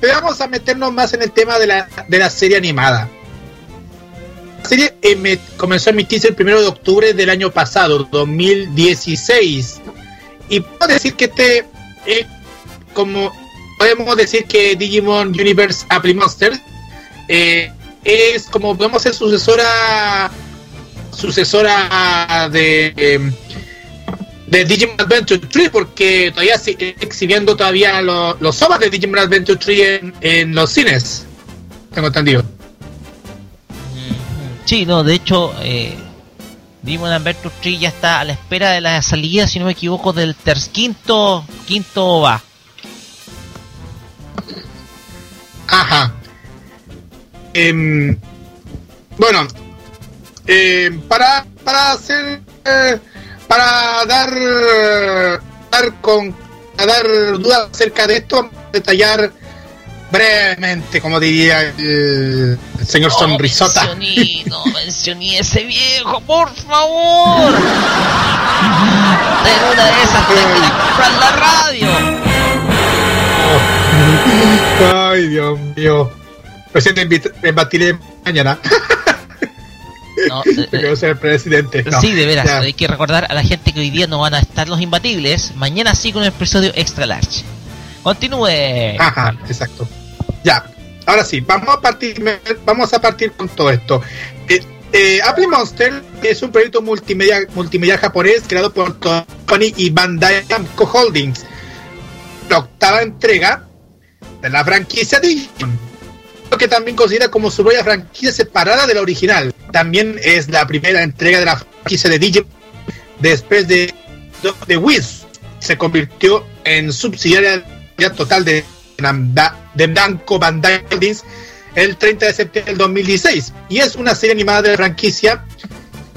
pero vamos a meternos más en el tema de la, de la serie animada. La serie eh, comenzó a emitirse el 1 de octubre del año pasado, 2016. Y puedo decir que este, eh, como podemos decir que Digimon Universe Apple Monster eh, es como podemos ser sucesora sucesora de, em, de Digimon Adventure 3 porque todavía sigue exhibiendo todavía los, los sobas de Digimon Adventure 3 en, en, los cines. Tengo entendido. Sí, no, de hecho, eh, Digimon Adventure 3 ya está a la espera de la salida, si no me equivoco, del ter quinto, quinto va. Ajá. Eh, bueno, eh, para para hacer eh, para dar dar con a dar dudas acerca de esto detallar brevemente como diría el, el señor no, sonrisota. mencioné, no mencioné ese viejo por favor. En una de esas te quiere comprar la radio. Ay dios mío me batiré mañana No, eh, Quiero ser presidente. No, sí, de veras. ya. Hay que recordar a la gente que hoy día no van a estar los imbatibles. Mañana sí con el episodio extra large. Continúe. Ajá, exacto. Ya. Ahora sí, vamos a partir, vamos a partir con todo esto. Eh, eh, Apple Monster es un proyecto multimedia, multimedia japonés creado por Tony y Bandai Namco Holdings. La octava entrega de la franquicia Digimon. Que también considera como su propia franquicia separada de la original. También es la primera entrega de la franquicia de Digimon después de, de Wiz. Se convirtió en subsidiaria total de, de Namco Bandai Holdings el 30 de septiembre del 2016 y es una serie animada de la franquicia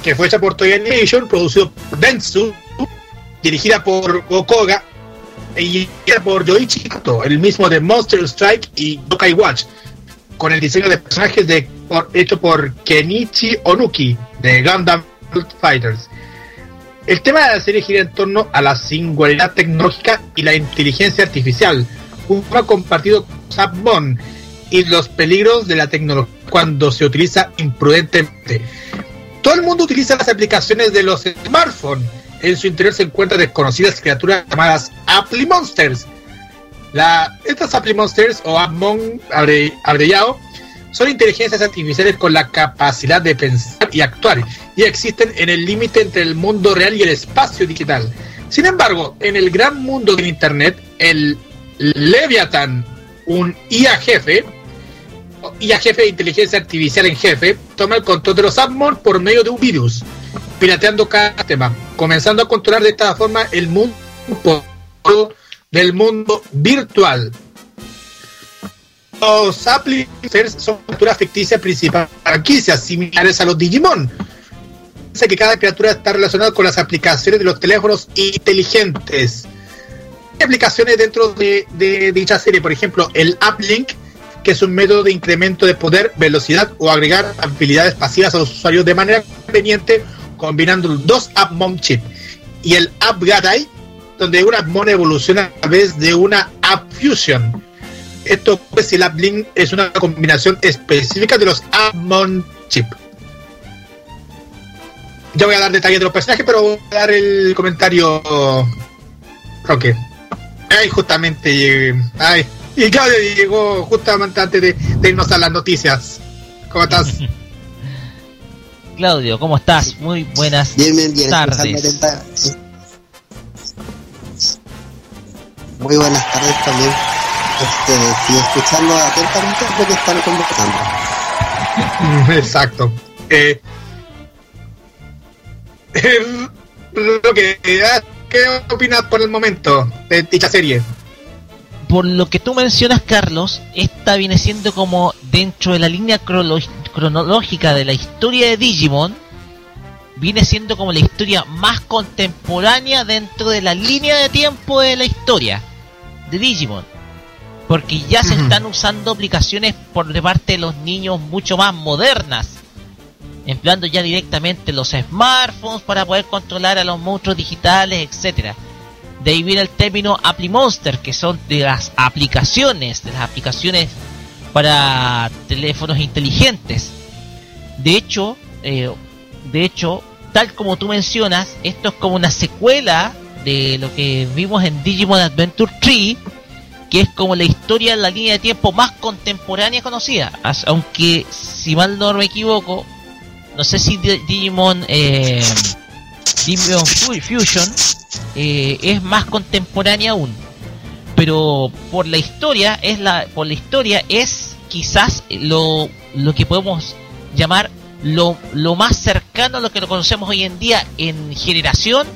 que fue hecha por Toei Animation, producido por Dentsu, dirigida por Okoga y guiada por Yoichi Kato, el mismo de Monster Strike y Yokai Watch, con el diseño de personajes de, hecho por Kenichi Onuki de Gundam Fighters. El tema de la serie gira en torno a la singularidad tecnológica y la inteligencia artificial, un tema compartido con Sapmon y los peligros de la tecnología cuando se utiliza imprudentemente. Todo el mundo utiliza las aplicaciones de los smartphones. En su interior se encuentran desconocidas criaturas llamadas Apple Monsters. La, estas Apple Monsters o Appmon abre, son inteligencias artificiales con la capacidad de pensar y actuar y existen en el límite entre el mundo real y el espacio digital. Sin embargo, en el gran mundo del Internet, el Leviathan, un IA jefe, IA jefe de inteligencia artificial en jefe, toma el control de los Appmon por medio de un virus, pirateando cada tema, comenzando a controlar de esta forma el mundo del mundo virtual. Los Applicers son criaturas ficticias principales similares a los Digimon. Dice que cada criatura está relacionada con las aplicaciones de los teléfonos inteligentes. Hay aplicaciones dentro de, dicha serie, por ejemplo, el Uplink, que es un método de incremento de poder, velocidad o agregar habilidades pasivas a los usuarios de manera conveniente, combinando dos AppMon chip. Y el AppGadai, donde una AppMon evoluciona a través de una App Fusion. Esto pues si el AppLink es una combinación específica de los AppMon chip. Ya voy a dar detalles de los personajes, pero voy a dar el comentario Roque. Ay, justamente llegué. Ay, y Claudio llegó justamente antes de, de irnos a las noticias. ¿Cómo estás? Claudio, ¿cómo estás? Muy buenas Bien, bien, bien. tardes. Muy buenas tardes también. Este, sí, escuchando atentamente lo que están conversando. Exacto. Eh, eh, lo que, ah, ¿Qué opinas por el momento de dicha serie? Por lo que tú mencionas, Carlos, esta viene siendo como dentro de la línea cronológica de la historia de Digimon, viene siendo como la historia más contemporánea dentro de la línea de tiempo de la historia de Digimon. Porque ya se están usando aplicaciones por de parte de los niños mucho más modernas. Empleando ya directamente los smartphones para poder controlar a los monstruos digitales, etcétera. De ahí viene el término Appli Monster, que son de las aplicaciones, de las aplicaciones para teléfonos inteligentes. De hecho, eh, de hecho, tal como tú mencionas, esto es como una secuela de lo que vimos en Digimon Adventure 3, que es como la historia en la línea de tiempo más contemporánea conocida. Aunque, si mal no me equivoco, no sé si Di- Digimon, eh, Digimon Fu- Fusion eh, es más contemporánea aún. Pero por la historia es la por la historia es quizás lo, lo que podemos llamar lo, lo más cercano a lo que lo conocemos hoy en día en generación,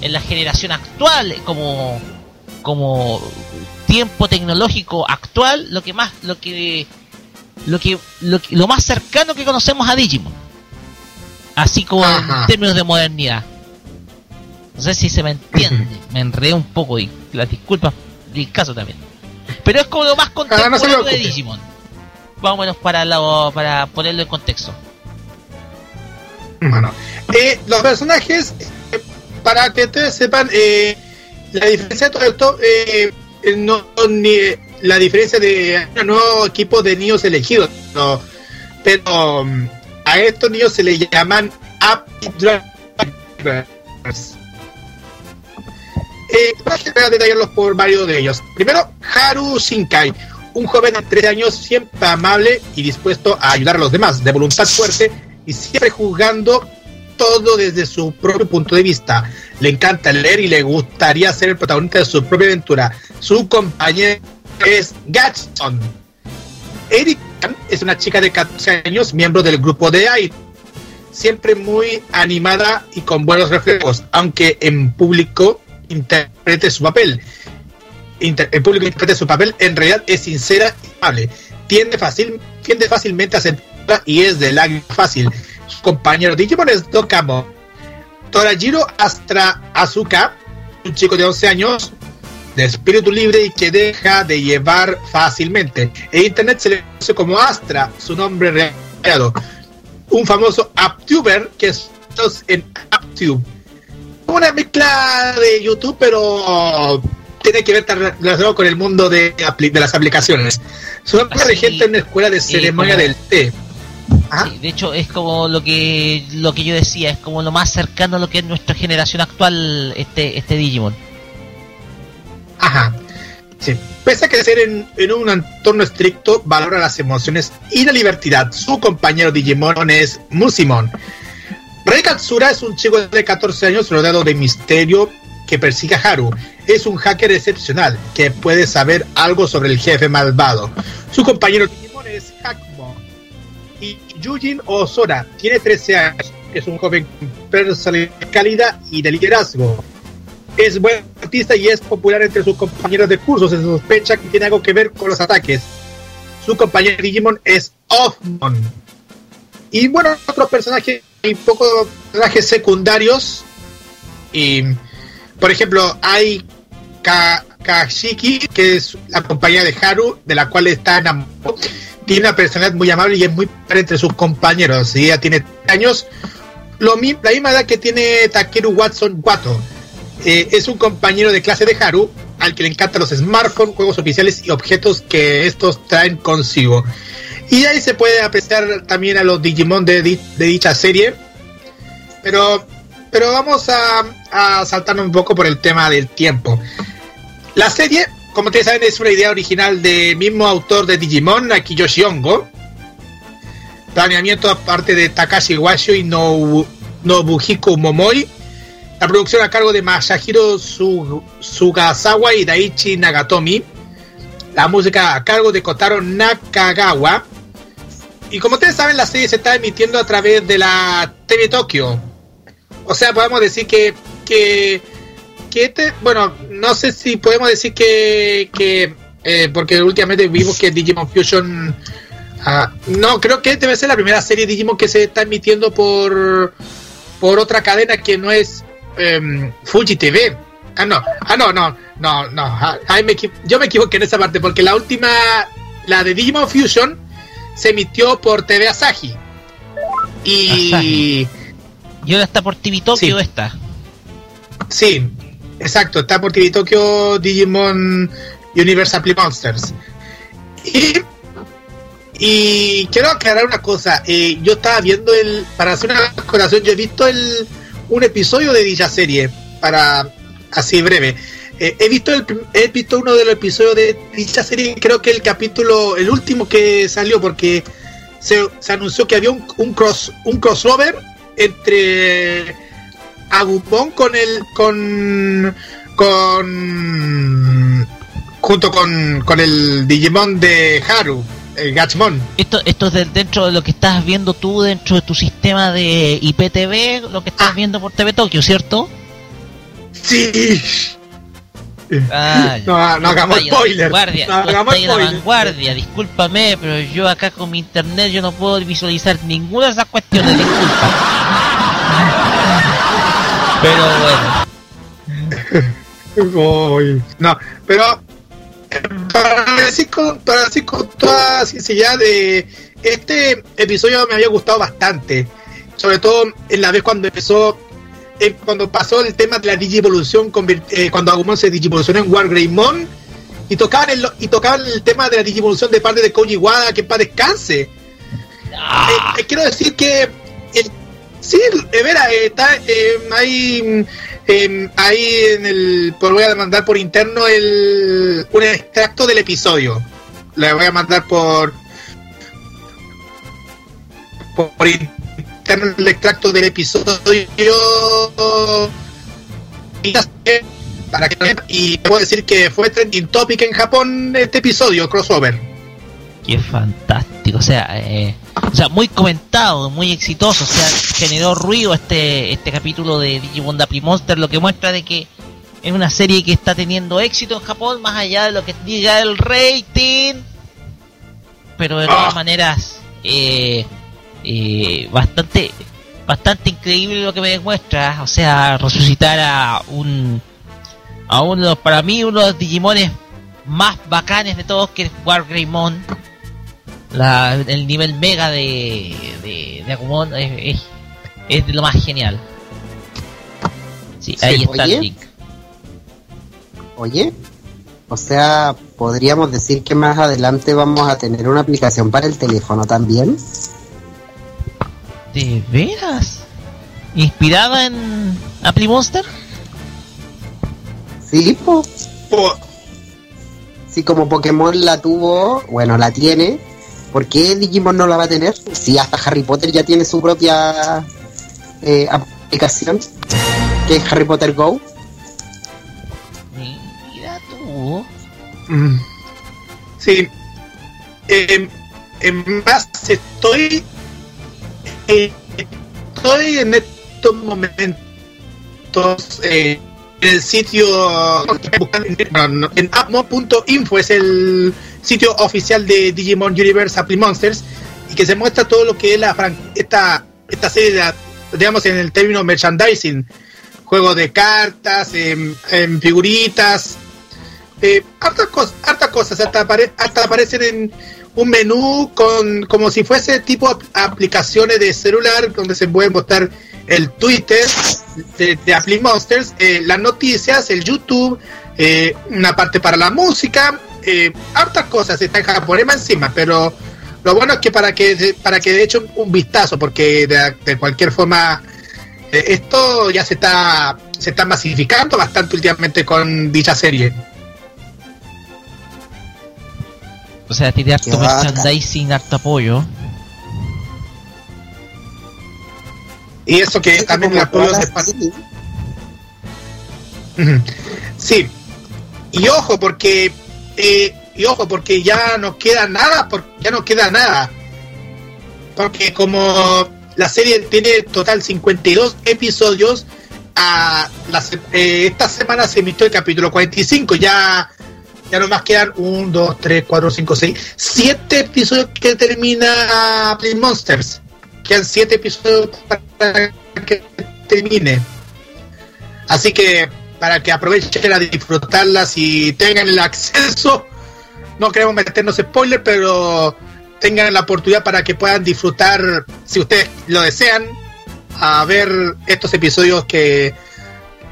en la generación actual, como como tiempo tecnológico actual, lo que más lo que lo que lo, que- lo más cercano que conocemos a Digimon. Así como Ajá. en términos de modernidad. No sé si se me entiende, me enredé un poco y las disculpas del caso también. Pero es como lo más Ah, no contemporáneo de. Digimon. Menos para, lo, para ponerlo en contexto. Bueno, eh, los personajes, para que ustedes sepan, eh, la diferencia de todo esto, eh, eh, no, ni, la diferencia de un nuevo equipo de niños elegidos, no, pero um, a estos niños se les llaman Happy Drivers. Eh, voy a detallarlos por varios de ellos. Primero, Haru Shinkai, un joven de 13 años siempre amable y dispuesto a ayudar a los demás, de voluntad fuerte y siempre juzgando todo desde su propio punto de vista. Le encanta leer y le gustaría ser el protagonista de su propia aventura. Su compañero es Gatson. Erika es una chica de 14 años, miembro del grupo de AI. Siempre muy animada y con buenos reflejos, aunque en público interprete su papel. Inter- el público interprete su papel, en realidad es sincera y amable. Tiende, fácil, tiende fácilmente a y es de lágrima fácil. Su compañero Digimon es Dokamo. Torajiro Astra Asuka, un chico de 11 años, de espíritu libre y que deja de llevar fácilmente. En internet se le conoce como Astra, su nombre real. Un famoso Aptuber que es en Aptube. Una mezcla de YouTube, pero tiene que ver relacionado con el mundo de, las aplicaciones. Su nombre Así, regente en la escuela de ceremonia del té. Sí, de hecho es como lo que lo que yo decía, es como lo más cercano a lo que es nuestra generación actual este este Digimon. Ajá. Sí. Pese a crecer en, en un entorno estricto, valora las emociones y la libertad. Su compañero Digimon es Musimon. Rei Katsura es un chico de 14 años rodeado de misterio que persigue a Haru. Es un hacker excepcional que puede saber algo sobre el jefe malvado. Su compañero Yujin Osora tiene 13 años. Es un joven con personalidad cálida y de liderazgo. Es buen artista y es popular entre sus compañeros de curso. Se sospecha que tiene algo que ver con los ataques. su compañero Digimon es Offmon. Y bueno, otros personajes, hay pocos personajes secundarios. Y, por ejemplo, hay Ka Kashiki, que es la compañía de Haru, de la cual está enamorado. Tiene una personalidad muy amable y es muy entre sus compañeros. Y ella tiene años, lo, la misma edad que tiene Takeru Watson Wato. Eh, es un compañero de clase de Haru, al que le encantan los smartphones, juegos oficiales y objetos que estos traen consigo. Y ahí se puede apreciar también a los Digimon de, dicha serie. Pero, pero vamos a saltarnos un poco por el tema del tiempo. La serie, como ustedes saben, es una idea original del mismo autor de Digimon, Akiyoshi Ongo. Planeamiento aparte de Takashi Washo y Nobuhiko Momoi. La producción a cargo de Masahiro Sugasawa y Daichi Nagatomi. La música a cargo de Kotaro Nakagawa. Y como ustedes saben, la serie se está emitiendo a través de la TV Tokyo. O sea, podemos decir que, que, que este, bueno, no sé si podemos decir que, que eh, porque últimamente vimos que Digimon Fusion, ah, no, creo que debe ser la primera serie Digimon que se está emitiendo por, por otra cadena que no es eh, Fuji TV. Ah, no, ah, no, no, no, no, ah, me, yo me equivoqué en esa parte porque la última, la de Digimon Fusion, se emitió por TV Asahi. Y. Asahi. Y ahora está por TV sí. esta. Sí, exacto, está por TV Tokyo Digimon Universal Play Monsters. Y, quiero aclarar una cosa. Eh, yo estaba viendo el. Para hacer una colación, yo he visto el un episodio de dicha serie. Para. Así breve. Eh, he visto he visto uno de los episodios de dicha serie, creo que el capítulo, el último que salió, porque se, anunció que había un crossover entre Agumon con el con con junto con, con el Digimon de Haru, el Gachmon. Esto, esto es de, dentro de lo que estás viendo tú dentro de tu sistema de IPTV, lo que estás ah. viendo por TV Tokyo, ¿cierto? Sí. Ah, no, no hagamos spoiler. Vanguardia, no hagamos spoiler. vanguardia, discúlpame, pero yo acá con mi internet yo no puedo visualizar ninguna de esas cuestiones, disculpa. Pero bueno. no, pero para decir con, para toda sinceridad de este episodio me había gustado bastante. Sobre todo en la vez cuando empezó eh, cuando pasó el tema de la digivolución, eh, cuando Agumon se digivolucionó en Wargreymon, y tocaban el, y tocaban el tema de la digivolución de parte de Koji Wada, que para descanse. Ah. Eh, quiero decir que el, sí, de veras, está ahí, ahí en el, pues voy a mandar por interno el, un extracto del episodio. Le voy a mandar por por, por el extracto del episodio para que y puedo decir que fue trending topic en Japón este episodio crossover qué fantástico o sea eh, o sea muy comentado muy exitoso o sea generó ruido este este capítulo de Digimon Da Monster lo que muestra de que es una serie que está teniendo éxito en Japón más allá de lo que diga el rating pero de todas maneras eh, eh, bastante bastante increíble lo que me demuestra o sea resucitar a un a uno para mí uno de los Digimones más bacanes de todos que es Wargreymon la, el nivel mega de de, de Agumon es, es, es, de lo más genial sí, sí ahí está oye, el link oye o sea, podríamos decir que más adelante vamos a tener una aplicación para el teléfono también. ¿De veras? ¿Inspirada en Apple Monster? Sí, po. po. Sí, como Pokémon la tuvo, bueno, la tiene. ¿Por qué Digimon no la va a tener? Si hasta Harry Potter ya tiene su propia eh, aplicación, que es Harry Potter Go. Mira tú. Mm. Sí. Eh, en más estoy estoy en estos momentos eh, el sitio en apmo.info es el sitio oficial de Digimon Universe Apple Monsters y que se muestra todo lo que es la esta esta serie de, digamos en el término merchandising. Juegos de cartas en, figuritas eh, hartas cosas hartas cosas. Hasta, hasta aparecen en un menú con como si fuese tipo aplicaciones de celular donde se pueden mostrar el Twitter de, de Apple Monsters, eh, las noticias, el YouTube, eh, una parte para la música, eh, hartas cosas está en japonés encima, pero lo bueno es que para que para que de hecho un vistazo, porque de, cualquier forma eh, esto ya se está se está masificando bastante últimamente con dicha serie. O sea, tiene harto merchandising, harto apoyo. Y eso que también el apoyo de Sí. Y ojo, porque eh, y ojo, porque ya no queda nada, porque ya no queda nada. Porque como la serie tiene total 52 episodios, a eh, esta semana se emitió el capítulo 45, ya ya nomás quedan 1, 2, 3, 4, 5, 6, 7 episodios que termina Play Monsters. Quedan 7 episodios para que termine. Así que para que aprovechen a disfrutarlas y tengan el acceso, no queremos meternos spoiler, pero tengan la oportunidad para que puedan disfrutar, si ustedes lo desean, a ver estos episodios que,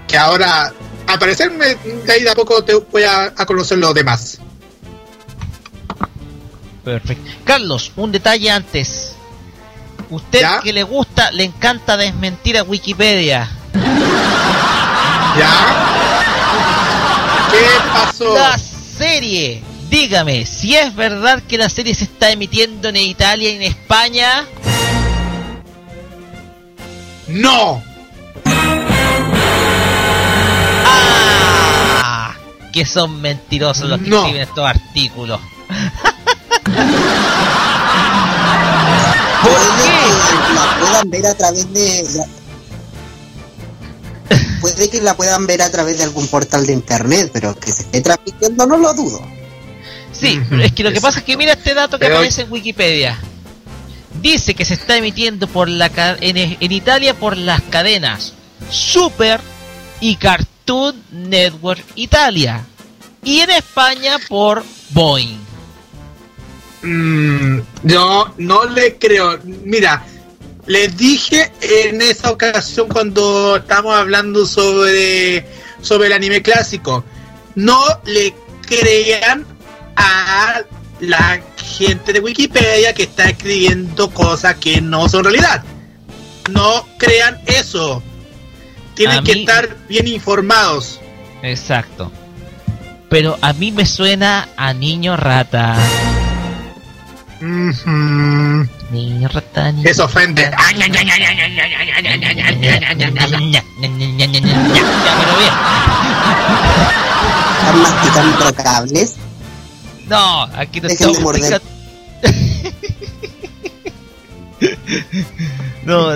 que ahora al parecer de ahí de a poco te voy a, conocer los demás. Perfecto. Carlos, un detalle antes. Usted que le gusta, le encanta desmentir a Wikipedia. ¿Ya? ¿Qué pasó? La serie. Dígame, si es verdad que la serie se está emitiendo en Italia y en España. No. que son mentirosos los que escriben estos artículos. La puedan ver a través de puede que la puedan ver a través de algún portal de internet, pero que se esté transmitiendo no lo dudo. Sí, es que lo que pasa es que mira este dato que aparece en Wikipedia. Dice que se está emitiendo por la en, en Italia por las cadenas Super y Cartoon Cartoon Network Italia y en España por Boeing. Mm, yo no le creo. Mira, les dije en esa ocasión cuando estábamos hablando sobre, sobre el anime clásico, no le crean a la gente de Wikipedia que está escribiendo cosas que no son realidad. No crean eso tienen que estar bien informados. Exacto. Pero a mí me suena a niño rata. Niño rata. Niño Eso ofende. ¿Están masticando cables? No, aquí te estamos no,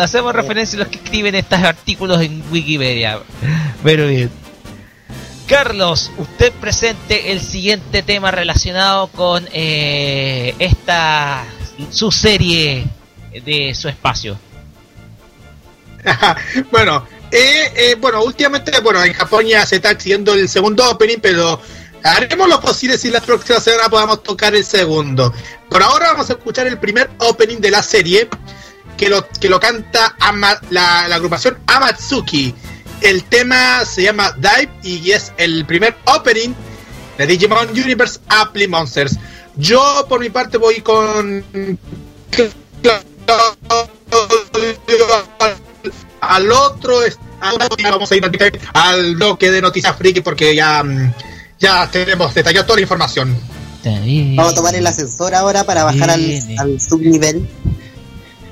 hacemos referencia a los que escriben estos artículos en Wikipedia. Pero bien. Carlos, usted presente el siguiente tema relacionado con eh, esta su serie de su espacio. bueno, eh, eh, bueno, últimamente, bueno, en Japón ya se está exigiendo el segundo opening, pero Haremos lo posible si la próxima semana podamos tocar el segundo. Por ahora vamos a escuchar el primer opening de la serie, que lo, que lo canta la, agrupación Amatsuki. El tema se llama Dive y es el primer opening de Digimon Universe Apple Monsters. Yo por mi parte voy con al otro vamos a ir al bloque de noticias friki porque ya mm, ya tenemos detallado toda la información. Vamos a tomar el ascensor ahora para bajar al, subnivel.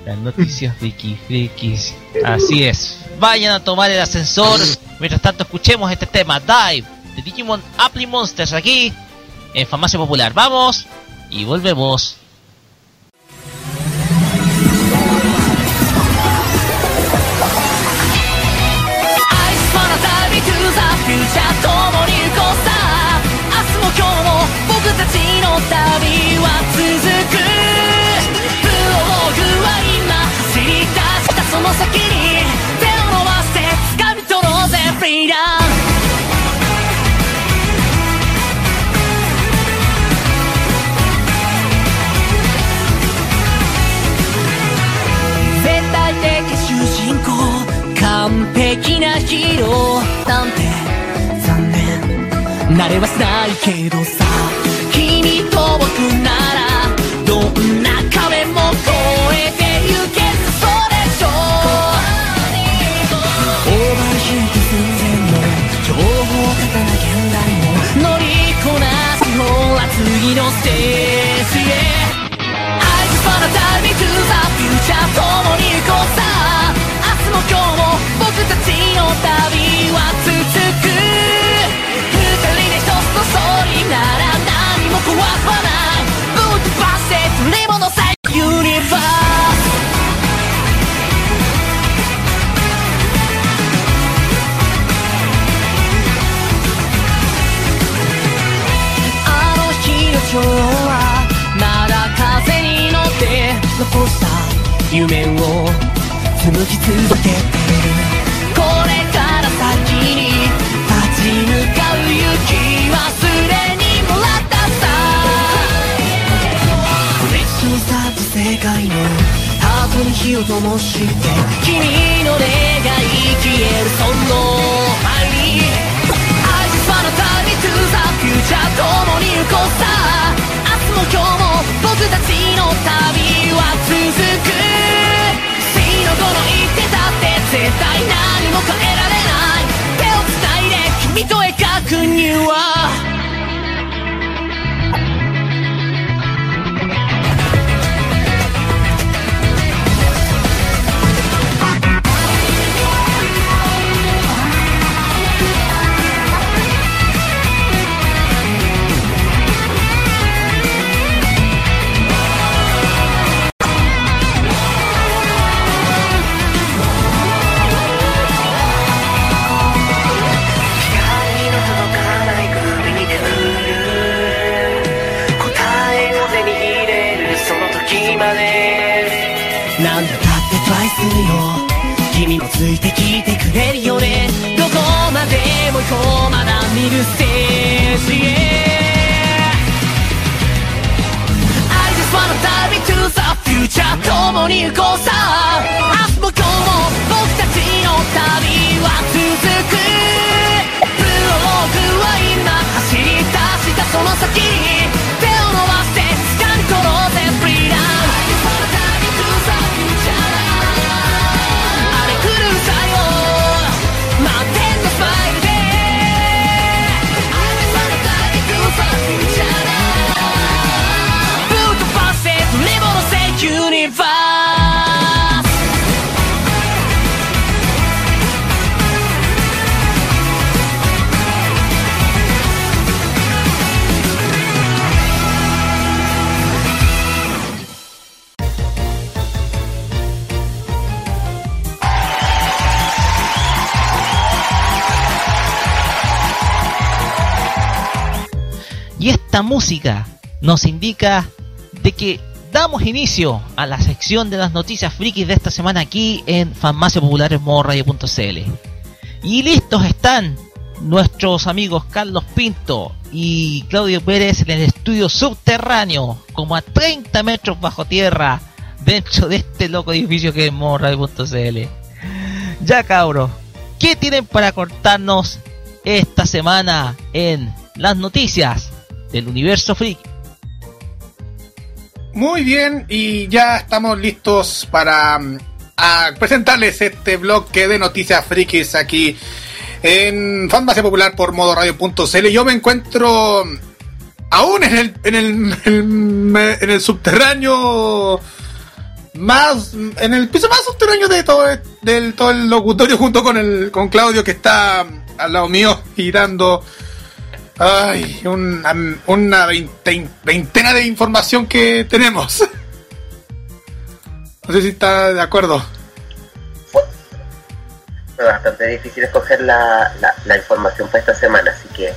Las noticias friki frikis. Así es. Vayan a tomar el ascensor. Mientras tanto, escuchemos este tema, Dive, de Digimon Apple Monsters, aquí en Famacia Popular. Vamos y volvemos. 共に行こうさ明日も今日も僕たちの旅はヒーローなんて残念慣れはしない。けどさ君と僕ならどんな残した夢を紡ぎ続けてるこれから先に立ち向かう雪はすでにもらったさ。コレクションさと世界のハートに火を灯して君の願い消えるその前に I just wanna dive into the future 共に行こうさ。明日も今日も僕たちの旅は続く。死の子の言ってたって絶対何も変えられない。手を繋いで君と描くには。なんだかってトライするよ。君もついてきてくれるよね。どこまでも行こう。まだ見るステージへ。I just wanna dive into the future 共に行こうさ。明日も今日も僕たちの旅は続く。プロローグは今走り出したその先。Y esta música nos indica de que damos inicio a la sección de las noticias frikis de esta semana aquí en farmaciapopulares.radio.cl. Y listos están nuestros amigos Carlos Pinto y Claudio Pérez en el estudio subterráneo, como a 30 metros bajo tierra, dentro de este loco edificio que es morradio.cl. Ya cabros, ¿qué tienen para cortarnos esta semana en las noticias del universo freak? Muy bien, y ya estamos listos para mm, presentarles este bloque de noticias frikis aquí en Farmacia Popular por modoradio.cl. Yo me encuentro aún en el, en el, en el subterráneo más en el piso más subterráneo de todo el, del todo el locutorio junto con el con Claudio que está al lado mío girando ay una, una veinte- veintena de información que tenemos no sé si está de acuerdo Fue bastante difícil escoger la, la, la información para esta semana, así que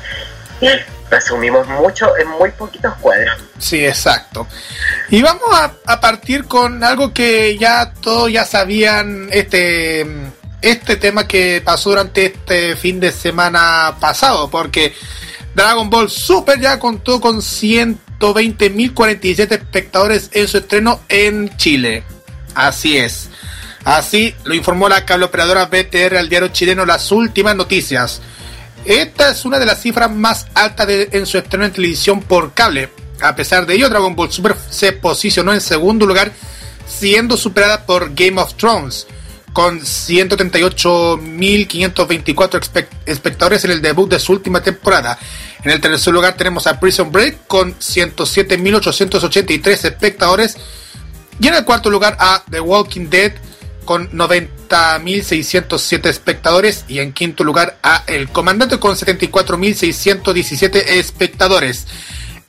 resumimos mucho en muy poquitos cuadros. Sí, exacto. Y vamos a, a partir con algo que ya todos ya sabían, este, este tema que pasó durante este fin de semana pasado, porque Dragon Ball Super ya contó con 120.047 espectadores en su estreno en Chile. Así es. Así lo informó la cable operadora BTR al diario chileno Las Últimas Noticias. Esta es una de las cifras más altas en su estreno en televisión por cable. A pesar de ello, Dragon Ball Super se posicionó en segundo lugar, siendo superada por Game of Thrones, con 138.524 espe- espectadores en el debut de su última temporada. En el tercer lugar tenemos a Prison Break con 107.883 espectadores. Y en el cuarto lugar a The Walking Dead con 90.607 espectadores. Y en quinto lugar a El Comandante con 74.617 espectadores.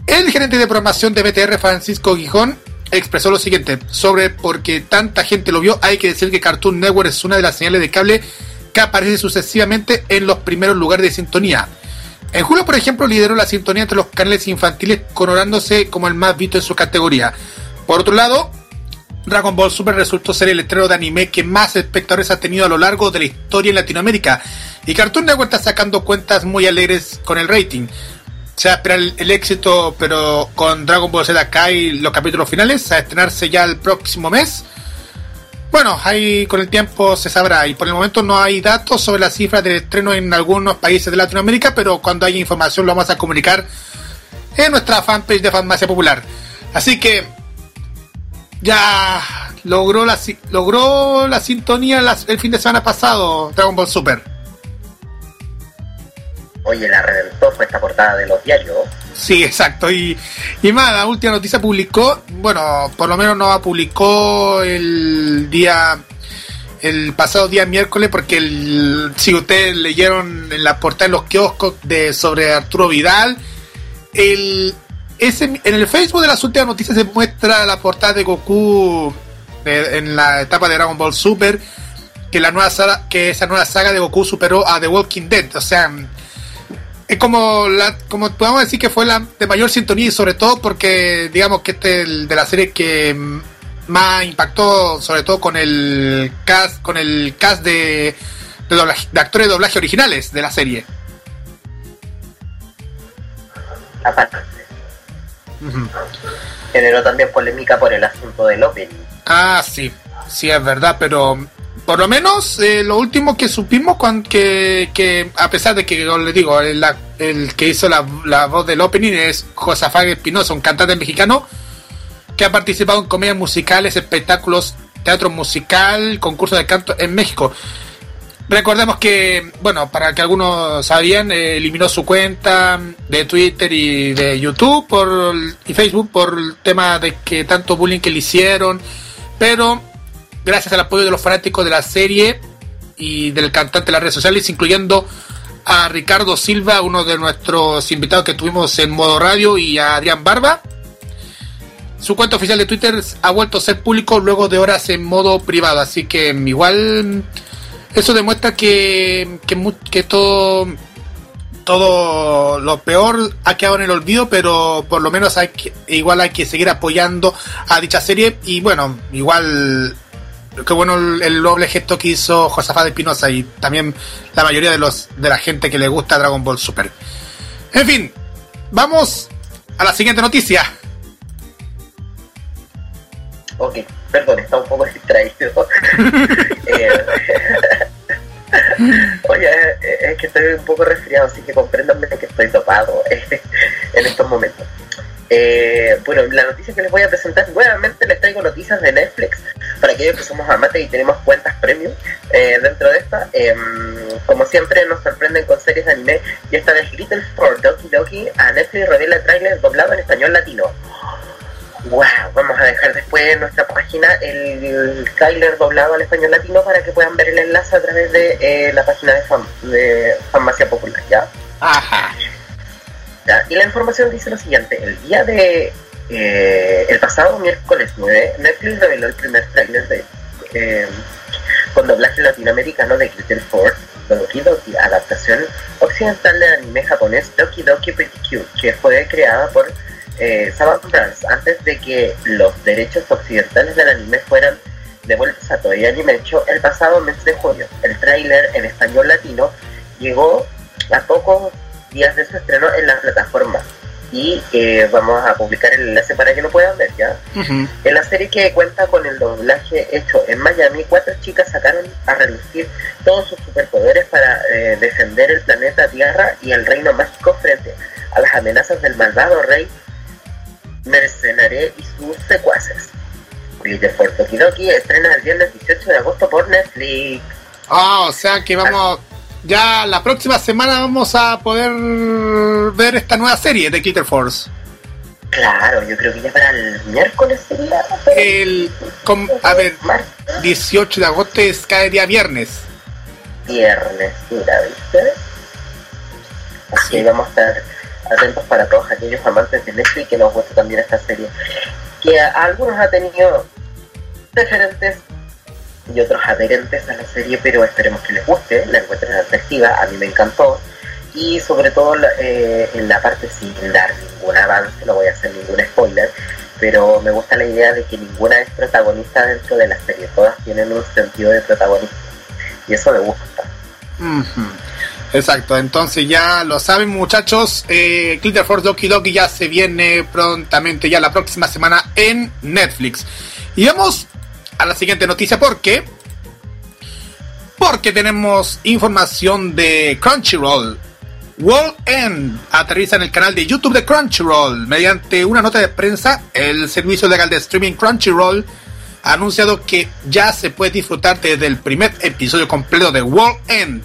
El gerente de programación de BTR, Francisco Gijón, expresó lo siguiente, sobre por qué tanta gente lo vio, hay que decir que Cartoon Network es una de las señales de cable que aparece sucesivamente en los primeros lugares de sintonía. En julio, por ejemplo, lideró la sintonía entre los canales infantiles, coronándose como el más visto en su categoría. Por otro lado, Dragon Ball Super resultó ser el estreno de anime que más espectadores ha tenido a lo largo de la historia en Latinoamérica. Y Cartoon Network está sacando cuentas muy alegres con el rating. Se espera el, el éxito, pero con Dragon Ball Z y los capítulos finales a estrenarse ya el próximo mes. Bueno, ahí con el tiempo se sabrá y por el momento no hay datos sobre las cifras del estreno en algunos países de Latinoamérica, pero cuando haya información lo vamos a comunicar en nuestra fanpage de Farmacia Popular. Así que ya logró la, logró la sintonía el fin de semana pasado Dragon Ball Super. Oye, la reventó, fue esta portada de los diarios. Sí, exacto. Y, y más, la última noticia publicó, bueno, por lo menos no publicó el día, el pasado día miércoles, porque el, si ustedes leyeron en la portada de los kioscos de, sobre Arturo Vidal, el, ese, en el Facebook de las últimas noticias se muestra la portada de Goku en la etapa de Dragon Ball Super, que, la nueva que esa nueva saga de Goku superó a The Walking Dead. O sea, es como la, como podemos decir que fue la de mayor sintonía y sobre todo porque digamos que este es el de la serie que más impactó sobre todo con el cast con el cast de de, doblaje- de actores de doblaje originales de la serie. Aparte, generó también polémica por el asunto del opening. ah sí sí es verdad pero por lo menos eh, lo último que supimos cuan- que, a pesar de que le digo el, la- el que hizo la, voz del opening es Josafat Espinosa un cantante mexicano que ha participado en comedias musicales, espectáculos, teatro musical, concursos de canto en México. Recordemos que, bueno, para que algunos sabían, eh, eliminó su cuenta de Twitter y de YouTube por, y Facebook por el tema de que tanto bullying que le hicieron, pero gracias al apoyo de los fanáticos de la serie y del cantante de las redes sociales, incluyendo a Ricardo Silva, uno de nuestros invitados que tuvimos en modo radio, y a Adrián Barba, su cuenta oficial de Twitter ha vuelto a ser público luego de horas en modo privado, así que mm, igual eso demuestra que, que, todo todo lo peor ha quedado en el olvido, pero por lo menos hay igual hay que seguir apoyando a dicha serie. Y bueno, igual qué bueno el, el doble gesto que hizo Josafat Espinosa y también la mayoría de los de la gente que le gusta Dragon Ball Super. En fin, vamos a la siguiente noticia. Ok, perdón, está un poco distraído. Eh, Oye, eh, es que estoy un poco resfriado, así que compréndanme que estoy topado eh, en estos momentos. Eh, bueno, la noticia que les voy a presentar, nuevamente les traigo noticias de Netflix para aquellos que somos amantes y tenemos cuentas premium eh, dentro de esta. Em, como siempre nos sorprenden con series de anime y esta vez Little for Doki Doki a Netflix revela el trailer doblado en español latino. Vamos a dejar después en nuestra página el trailer doblado al español latino para que puedan ver el enlace a través de eh, la página de, Fam- de Farmacia Popular, ¿ya? Ajá. Y la información dice lo siguiente, el día de eh, el pasado miércoles 9, Netflix reveló el primer trailer de eh, con doblaje latinoamericano de Little Force, Doki Doki, adaptación occidental del anime japonés Doki Doki Pretty Cute, que fue creada por eh, Saban Brands antes de que los derechos occidentales del anime fueran devueltos a Toei Animation el pasado mes de junio. El tráiler en español latino llegó a pocos días de su estreno en la plataforma y eh, vamos a publicar el enlace para que lo puedan ver ya. En la serie que cuenta con el doblaje hecho en Miami, cuatro chicas sacaron a relucir todos sus superpoderes para eh, defender el planeta Tierra y el reino mágico frente a las amenazas del malvado rey Mercenaré y sus secuaces. For Tokidoki estrena el viernes 18 de agosto por Netflix. Ah, o sea que vamos. Ya la próxima semana vamos a poder ver esta nueva serie de Glitter Force. Claro, yo creo que ya para el miércoles sería. El. com- a ver, Martes, 18 de agosto es cada día viernes. viernes, mira, ¿viste? Así Sí. vamos a estar atentos para todos aquellos amantes de Netflix que nos gusta también esta serie. Que a, a algunos ha tenido referentes y otros adherentes a la serie, pero esperemos que les guste, la encuentren atractiva, a mí me encantó. Y sobre todo eh, en la parte sin dar ningún avance, no voy a hacer ningún spoiler, pero me gusta la idea de que ninguna es protagonista dentro de la serie, todas tienen un sentido de protagonista. Y eso me gusta. Exacto, entonces ya lo saben muchachos, eh, Glitter Force Doki Doki ya se viene prontamente, ya la próxima semana en Netflix. Y vamos a la siguiente noticia porque... Porque tenemos información de Crunchyroll. World End aterriza en el canal de YouTube de Crunchyroll. Mediante una nota de prensa, el servicio legal de streaming Crunchyroll ha anunciado que ya se puede disfrutar desde el primer episodio completo de World End,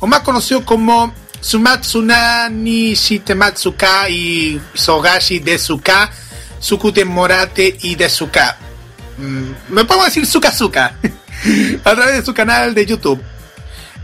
o más conocido como Sumatsuna ni Shitematsuka y Sogashi Desuka, Sukute Morate y Desuka. Mm, Me puedo decir Sukazuka a través de su canal de YouTube.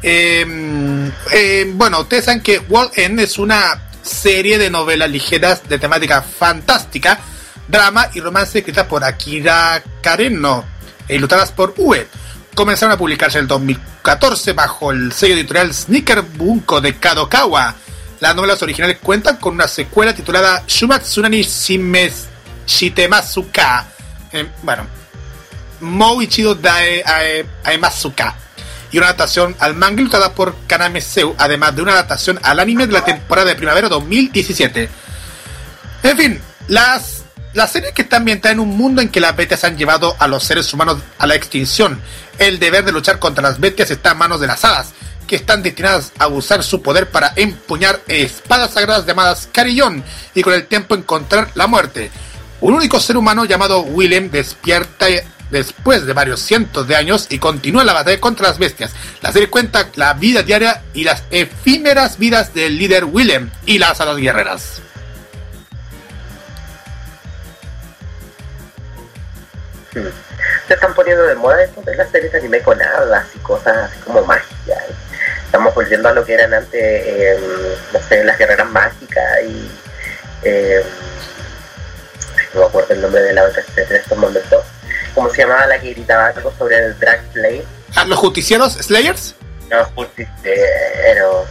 Eh, eh, bueno, ustedes saben que World End es una serie de novelas ligeras de temática fantástica, drama y romance escritas por Akira Kareno e ilustradas por UE. Comenzaron a publicarse en el 2014 bajo el sello editorial Sneaker Bunko de Kadokawa. Las novelas originales cuentan con una secuela titulada Shumatsunani Shimes Shitemasuka. Eh, bueno, Mou Ichido Dae Ae- Aemasuka y una adaptación al manga ilustrada por Kaname Seu, además de una adaptación al anime de la temporada de primavera 2017. En fin, las, las series que están ambientadas en un mundo en que las bestias han llevado a los seres humanos a la extinción. El deber de luchar contra las bestias está en manos de las hadas, que están destinadas a usar su poder para empuñar espadas sagradas llamadas Carillón y con el tiempo encontrar la muerte. Un único ser humano llamado Willem despierta después de varios cientos de años y continúa la batalla contra las bestias. La serie cuenta la vida diaria y las efímeras vidas del líder Willem y las hadas guerreras. Se están poniendo de moda esto las series de anime con hadas y cosas así como magia. Estamos volviendo a lo que eran antes, eh, no sé, las guerreras mágicas y... eh, no me acuerdo el nombre de la otra serie en estos momentos. ¿Cómo se llamaba la que gritaba algo sobre el Drag Play? ¿A los justicieros Slayers? No, Justicieros,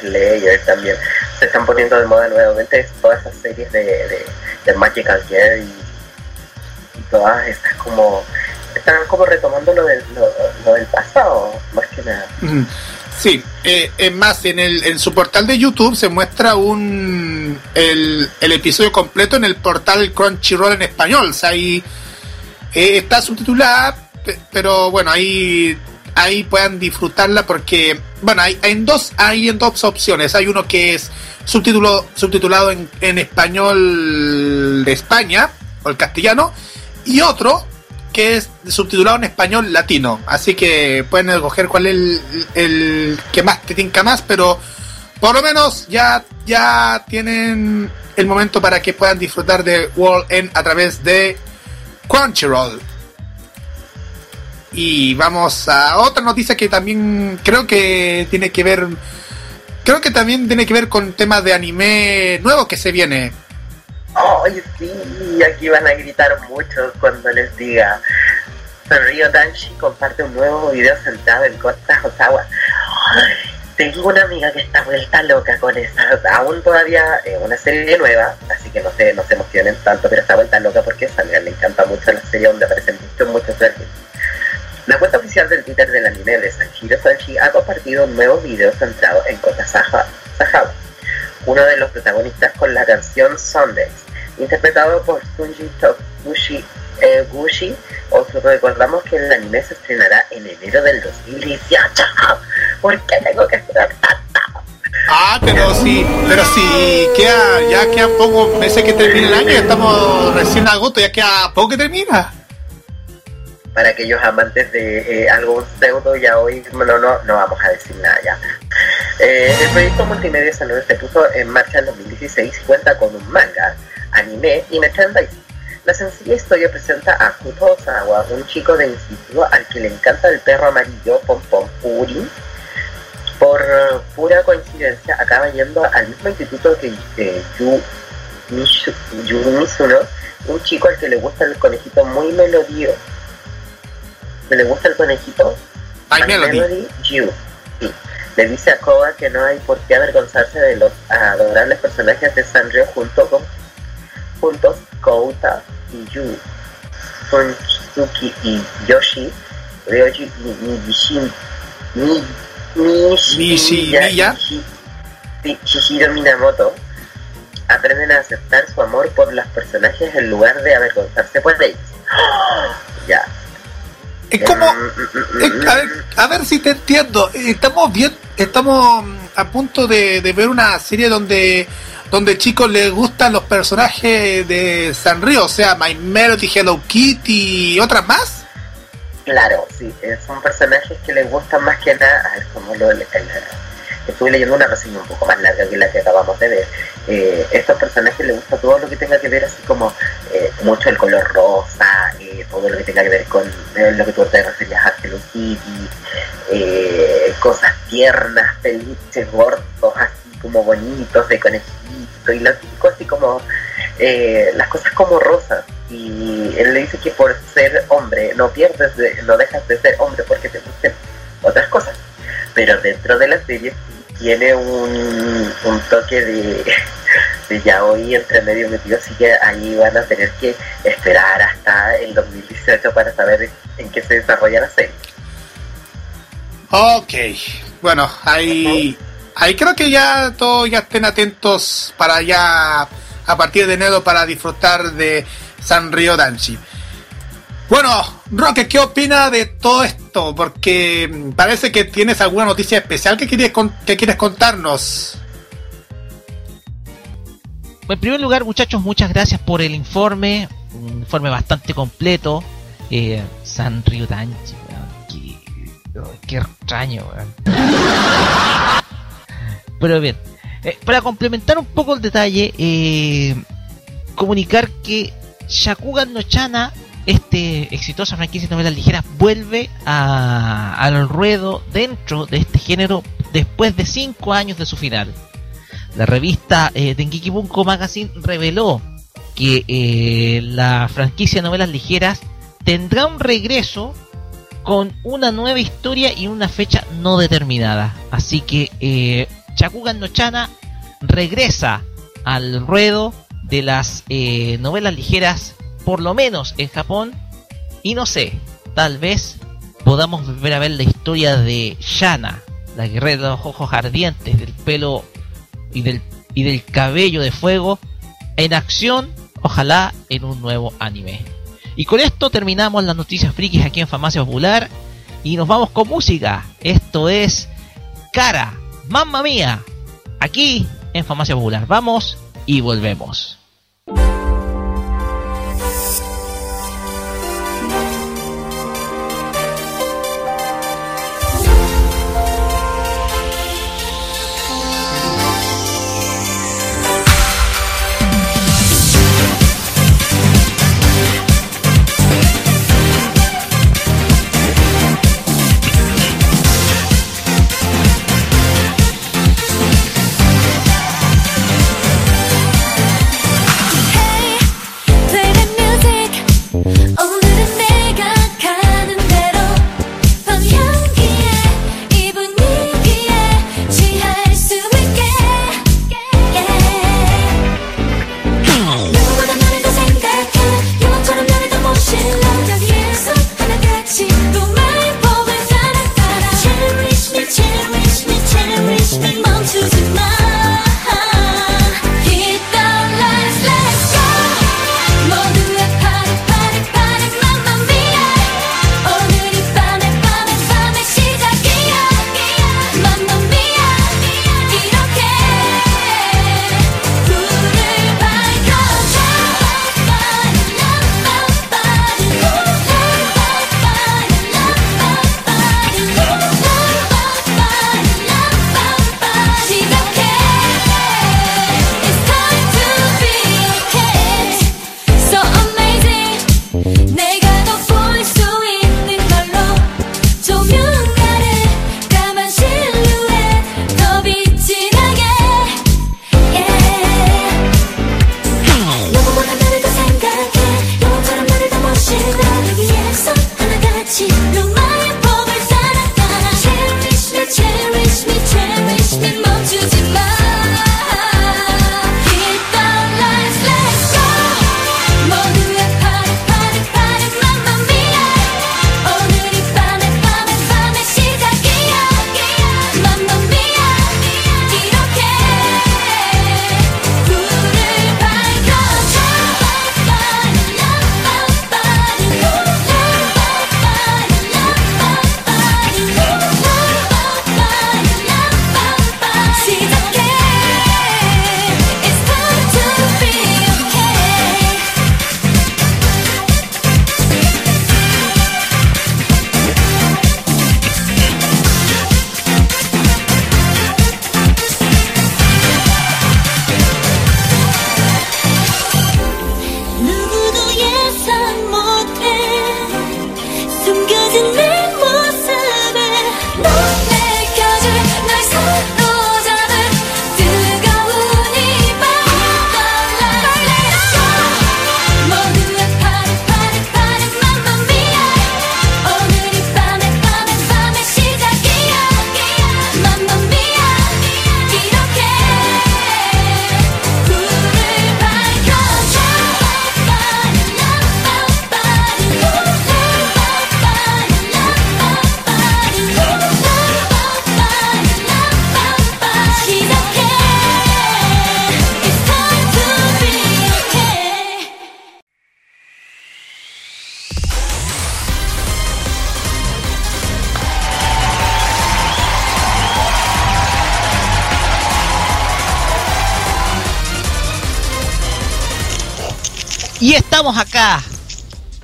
Slayer también. Se están poniendo de moda nuevamente todas esas series de, de, de Magical Girl y, y todas esas como... Están como retomando lo del, lo, lo del pasado, más que nada. Sí, eh, es más, en, el, en su portal de YouTube se muestra un el, el episodio completo en el portal Crunchyroll en español. O sea, ahí eh, está subtitulada, pe- pero bueno, ahí ahí puedan disfrutarla porque, bueno, hay, en dos hay en dos opciones. Hay uno que es subtítulo subtitulado en, en español de España o el castellano y otro que es subtitulado en español latino. Así que pueden escoger cuál es el, el que más te tinca más, pero por lo menos ya, ya tienen el momento para que puedan disfrutar de World End a través de Crunchyroll. Y vamos a otra noticia que también creo que tiene que ver. Creo que también tiene que ver con temas de anime nuevo que se viene. ¡Ay, sí! Aquí van a gritar mucho cuando les diga. Río Danshi comparte un nuevo video centrado en Costa Osawa. Ay, tengo una amiga que está vuelta loca con esa. Aún todavía es una serie nueva, así que no se, no se emocionen tanto, pero está vuelta loca porque a Samuel le encanta mucho la serie donde aparecen muchos, muchos verdes. La cuenta oficial del Twitter del anime de Sanjiro Sanji ha compartido un nuevo video centrado en Kota Sajawa, uno de los protagonistas con la canción Sundays, interpretado por Sunji Tokushi eh, Gushi. Os recordamos que el anime se estrenará en enero del 2018. ¿Por qué tengo que esperar tanto? Ah, pero sí, pero sí, queda, ya queda poco meses que termine el año, ya estamos recién a agosto, ya queda poco que termina. Para aquellos amantes de eh, algo pseudo, ya hoy no, no, no vamos a decir nada ya. Eh, el proyecto multimedia Salud se puso en marcha en 2016 y cuenta con un manga, anime y merchandising. La sencilla historia presenta a Kuto Osawa, un chico de instituto al que le encanta el perro amarillo Pom Pom Puri. Por eh, pura coincidencia, acaba yendo al mismo instituto que eh, Yu, Mishu- Yu Mizuno, un chico al que le gusta el conejito muy melodío. ¿Le gusta el conejito? My My Melody. Yu. Sí. Le dice a Koga que no hay por qué avergonzarse de los adorables personajes de Sanrio junto con juntos Kouta y Yu, Funsuki y Yoshi, Ryoji y Nishim, Ni, Nishimiya. Nishi- sí, Shishiro Minamoto aprenden a aceptar su amor por los personajes en lugar de avergonzarse por ellos. Ya. Es como, Mm, mm, mm, a, ver, a ver si te entiendo. Estamos bien, estamos a punto de, de ver una serie donde donde chicos les gustan los personajes de Sanrio, o sea, My Melody, Hello Kitty y otras más. Claro, sí, eh, son personajes que les gustan más que nada, a ver cómo lo estuve leyendo una reseña un poco más larga que la que acabamos de ver. Eh, estos personajes les gusta todo lo que tenga que ver así como eh, mucho el color rosa, todo lo que tenga que ver con lo que tú te referías a Hello Kitty, cosas tiernas, peluches gordos, así como bonitos, de conejito, y típico así como eh, las cosas como rosas. Y él le dice que por ser hombre no pierdes de- no dejas de ser hombre porque te gusten otras cosas. Pero dentro de la serie tiene un, un toque de, de yaoi entre medio metido así que ahí van a tener que esperar hasta el 2018 para saber en qué se desarrolla la serie. Ok, bueno, ahí, ahí creo que ya todos ya estén atentos para ya a partir de enero para disfrutar de Sanrio Danchi. Bueno, Roque, ¿qué opina de todo esto? Porque mm, parece que tienes alguna noticia especial que quieres, que quieres contarnos. En primer lugar, muchachos, muchas gracias por el informe. Un informe bastante completo. Eh, San Ryudanchi, weón. Qué, qué extraño, weón. Pero bien, eh, para complementar un poco el detalle, eh, comunicar que Shakugan no Chana, este exitosa franquicia de novelas ligeras, vuelve a- al ruedo dentro de este género después de 5 años de su final. La revista eh, Dengeki Bunko Magazine reveló que eh, la franquicia de novelas ligeras tendrá un regreso con una nueva historia y una fecha no determinada. Así que eh, Shakugan no Chana regresa al ruedo de las eh, novelas ligeras, por lo menos en Japón. Y no sé, tal vez podamos volver a ver la historia de Shana, la guerrera de los ojos ardientes, del pelo y del, y del cabello de fuego en acción, ojalá en un nuevo anime. Y con esto terminamos las noticias frikis aquí en Farmacia Popular y nos vamos con música. Esto es Cara, mamma mía, aquí en Farmacia Popular. Vamos y volvemos.「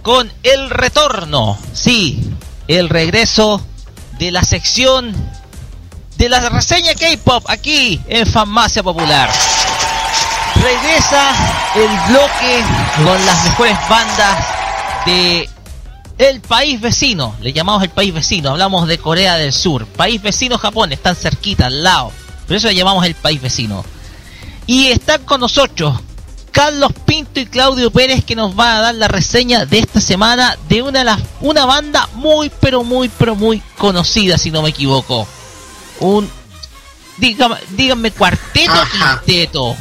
con el retorno, sí, el regreso de la sección de la reseña K-Pop aquí en Farmacia Popular. Regresa el bloque con las mejores bandas de el país vecino, le llamamos el país vecino, hablamos de Corea del Sur, país vecino Japón, están cerquita, al lado, por eso le llamamos el país vecino. Y están con nosotros Carlos Pinto y Claudio Pérez que nos van a dar la reseña de esta semana de una, de las, una banda muy pero muy pero muy conocida si no me equivoco. Un dígame, díganme cuarteto o quinteto.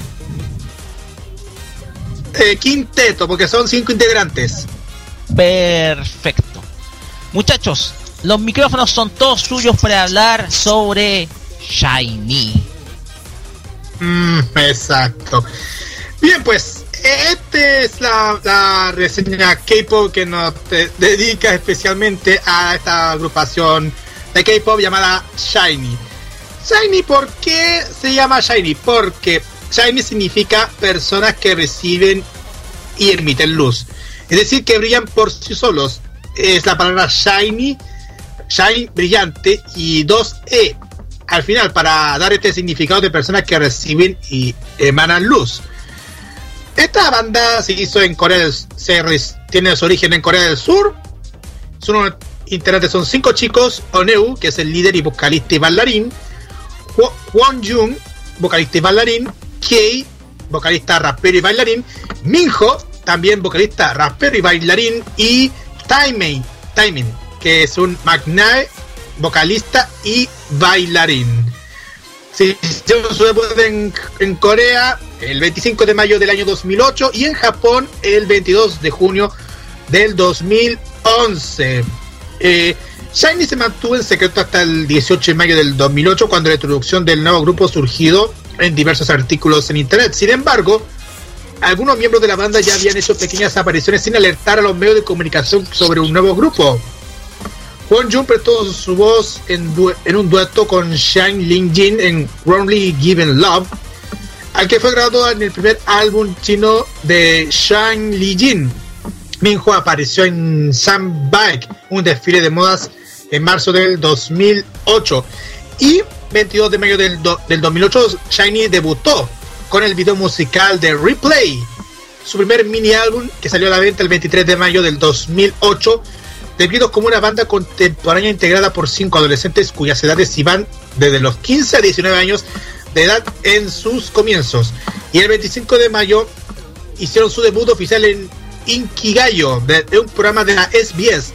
Eh, quinteto, porque son cinco integrantes. Perfecto. Muchachos, los micrófonos son todos suyos para hablar sobre Shiny. Mm, exacto. Bien, pues, esta es la, reseña K-pop que nos dedica especialmente a esta agrupación de K-pop llamada Shiny. Shiny, ¿por qué se llama Shiny? Porque Shiny significa personas que reciben y emiten luz. Es decir, que brillan por sí solos. Es la palabra Shiny, Shine brillante y 2E al final para dar este significado de personas que reciben y emanan luz. Esta banda se hizo en Corea del res- tiene su origen en Corea del Sur. Integrantes son cinco chicos, Oneu, que es el líder y vocalista y bailarín, Won Jung, vocalista y bailarín, Kei, vocalista, rapero y bailarín, Minho, también vocalista, rapero y bailarín, y Taimei, Taimin, que es un magnae, vocalista y bailarín. Se hicieron su debut en, Corea el 25 de mayo del año 2008 y en Japón el 22 de junio del 2011. Eh, Shiny se mantuvo en secreto hasta el 18 de mayo del 2008 cuando la introducción del nuevo grupo surgido en diversos artículos en internet. Sin embargo, algunos miembros de la banda ya habían hecho pequeñas apariciones sin alertar a los medios de comunicación sobre un nuevo grupo. Won Jun prestó su voz en, un dueto con Shang Ling Jin en Wrongly Given Love, al que fue grabado en el primer álbum chino de Shang Li Jin. Minho apareció en Sam Bike, un desfile de modas en marzo del 2008. Y 22 de mayo del, del 2008, Shiny debutó con el video musical de Replay, su primer mini álbum que salió a la venta el 23 de mayo del 2008, descritos como una banda contemporánea integrada por cinco adolescentes cuyas edades iban desde los 15 a 19 años de edad en sus comienzos. Y el 25 de mayo hicieron su debut oficial en Inkigayo, de, un programa de la SBS.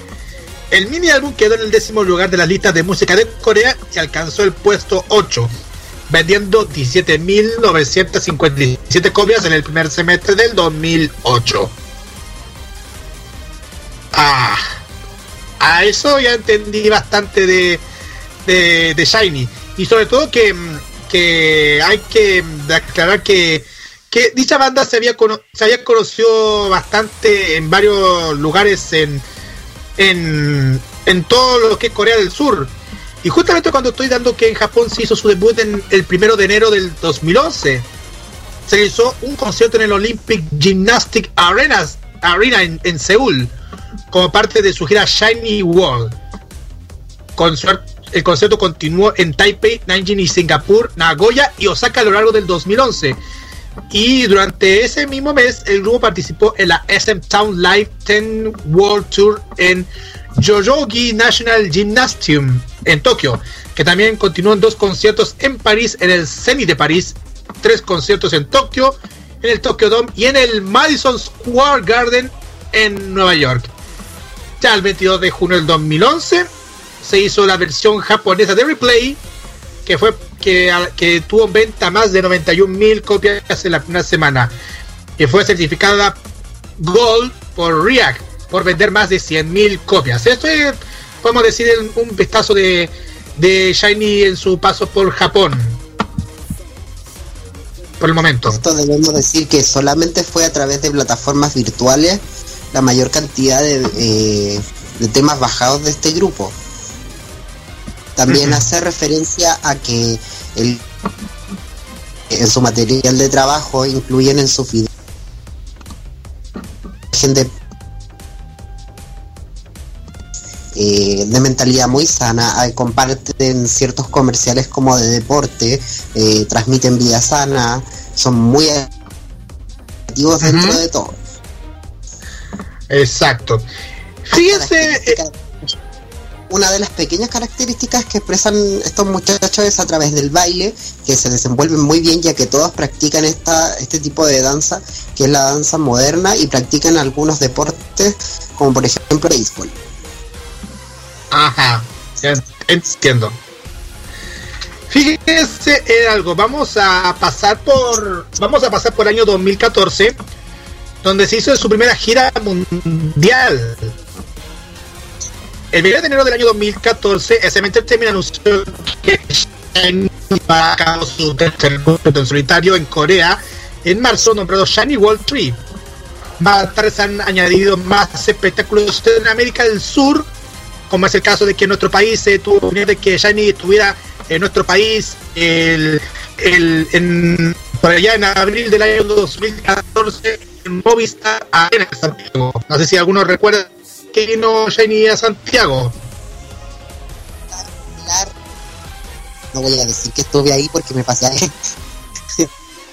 El mini álbum quedó en el décimo lugar de las listas de música de Corea y alcanzó el puesto 8, vendiendo 17.957 copias en el primer semestre del 2008. Ah, a eso ya entendí bastante de, de, de Shiny. Y sobre todo que, mm, que hay que mm, aclarar que, que dicha banda se había, cono- se había conocido bastante en varios lugares en, en, en todo lo que es Corea del Sur. Y justamente cuando estoy dando que en Japón se hizo su debut en el primero de enero del 2011, se realizó un concierto en el Olympic Gymnastic Arenas, Arena en, en Seúl, como parte de su gira Shiny World. El concierto continuó en Taipei, Nanjing y Singapur, Nagoya y Osaka a lo largo del 2011. Y durante ese mismo mes, el grupo participó en la SM Town Live 10 World Tour en Yoyogi National Gymnasium en Tokio, que también continuó en dos conciertos en París, en el Zenith de París, tres conciertos en Tokio, en el Tokyo Dome y en el Madison Square Garden en Nueva York. Ya el 22 de junio del 2011 se hizo la versión japonesa de Replay, que fue que, tuvo en venta más de 91 mil copias en la primera semana, que fue certificada Gold por React por vender más de 100 mil copias. Esto es, podemos decir, un vistazo de, de Shiny en su paso por Japón. Por el momento. Esto debemos decir que solamente fue a través de plataformas virtuales la mayor cantidad de, eh, de temas bajados de este grupo. También hace referencia a que el, en su material de trabajo incluyen en su video de eh, de mentalidad muy sana, eh, comparten ciertos comerciales como de deporte, eh, transmiten vida sana, son muy activos dentro de todo. Exacto. Fíjense, eh, Una de las pequeñas características que expresan estos muchachos es a través del baile, que se desenvuelven muy bien ya que todos practican esta, este tipo de danza, que es la danza moderna, y practican algunos deportes, como por ejemplo béisbol. Ajá, entiendo. Fíjense en algo, vamos a pasar por vamos a pasar por el año 2014, donde se hizo su primera gira mundial. El 1 de enero del año 2014, SM Entertainment anunció que va a cabo su tercer concierto en solitario en Corea en marzo, nombrado Shiny World 3. Más tarde se han añadido más espectáculos en América del Sur, como es el caso de que en nuestro país se tuvo la oportunidad de que Shiny estuviera en nuestro país el, el- en, por allá en abril del año 2014 en Movistar Arena en Santiago. No sé si alguno recuerda que vino Shiny a Santiago. No voy a decir que estuve ahí porque me pasé ahí.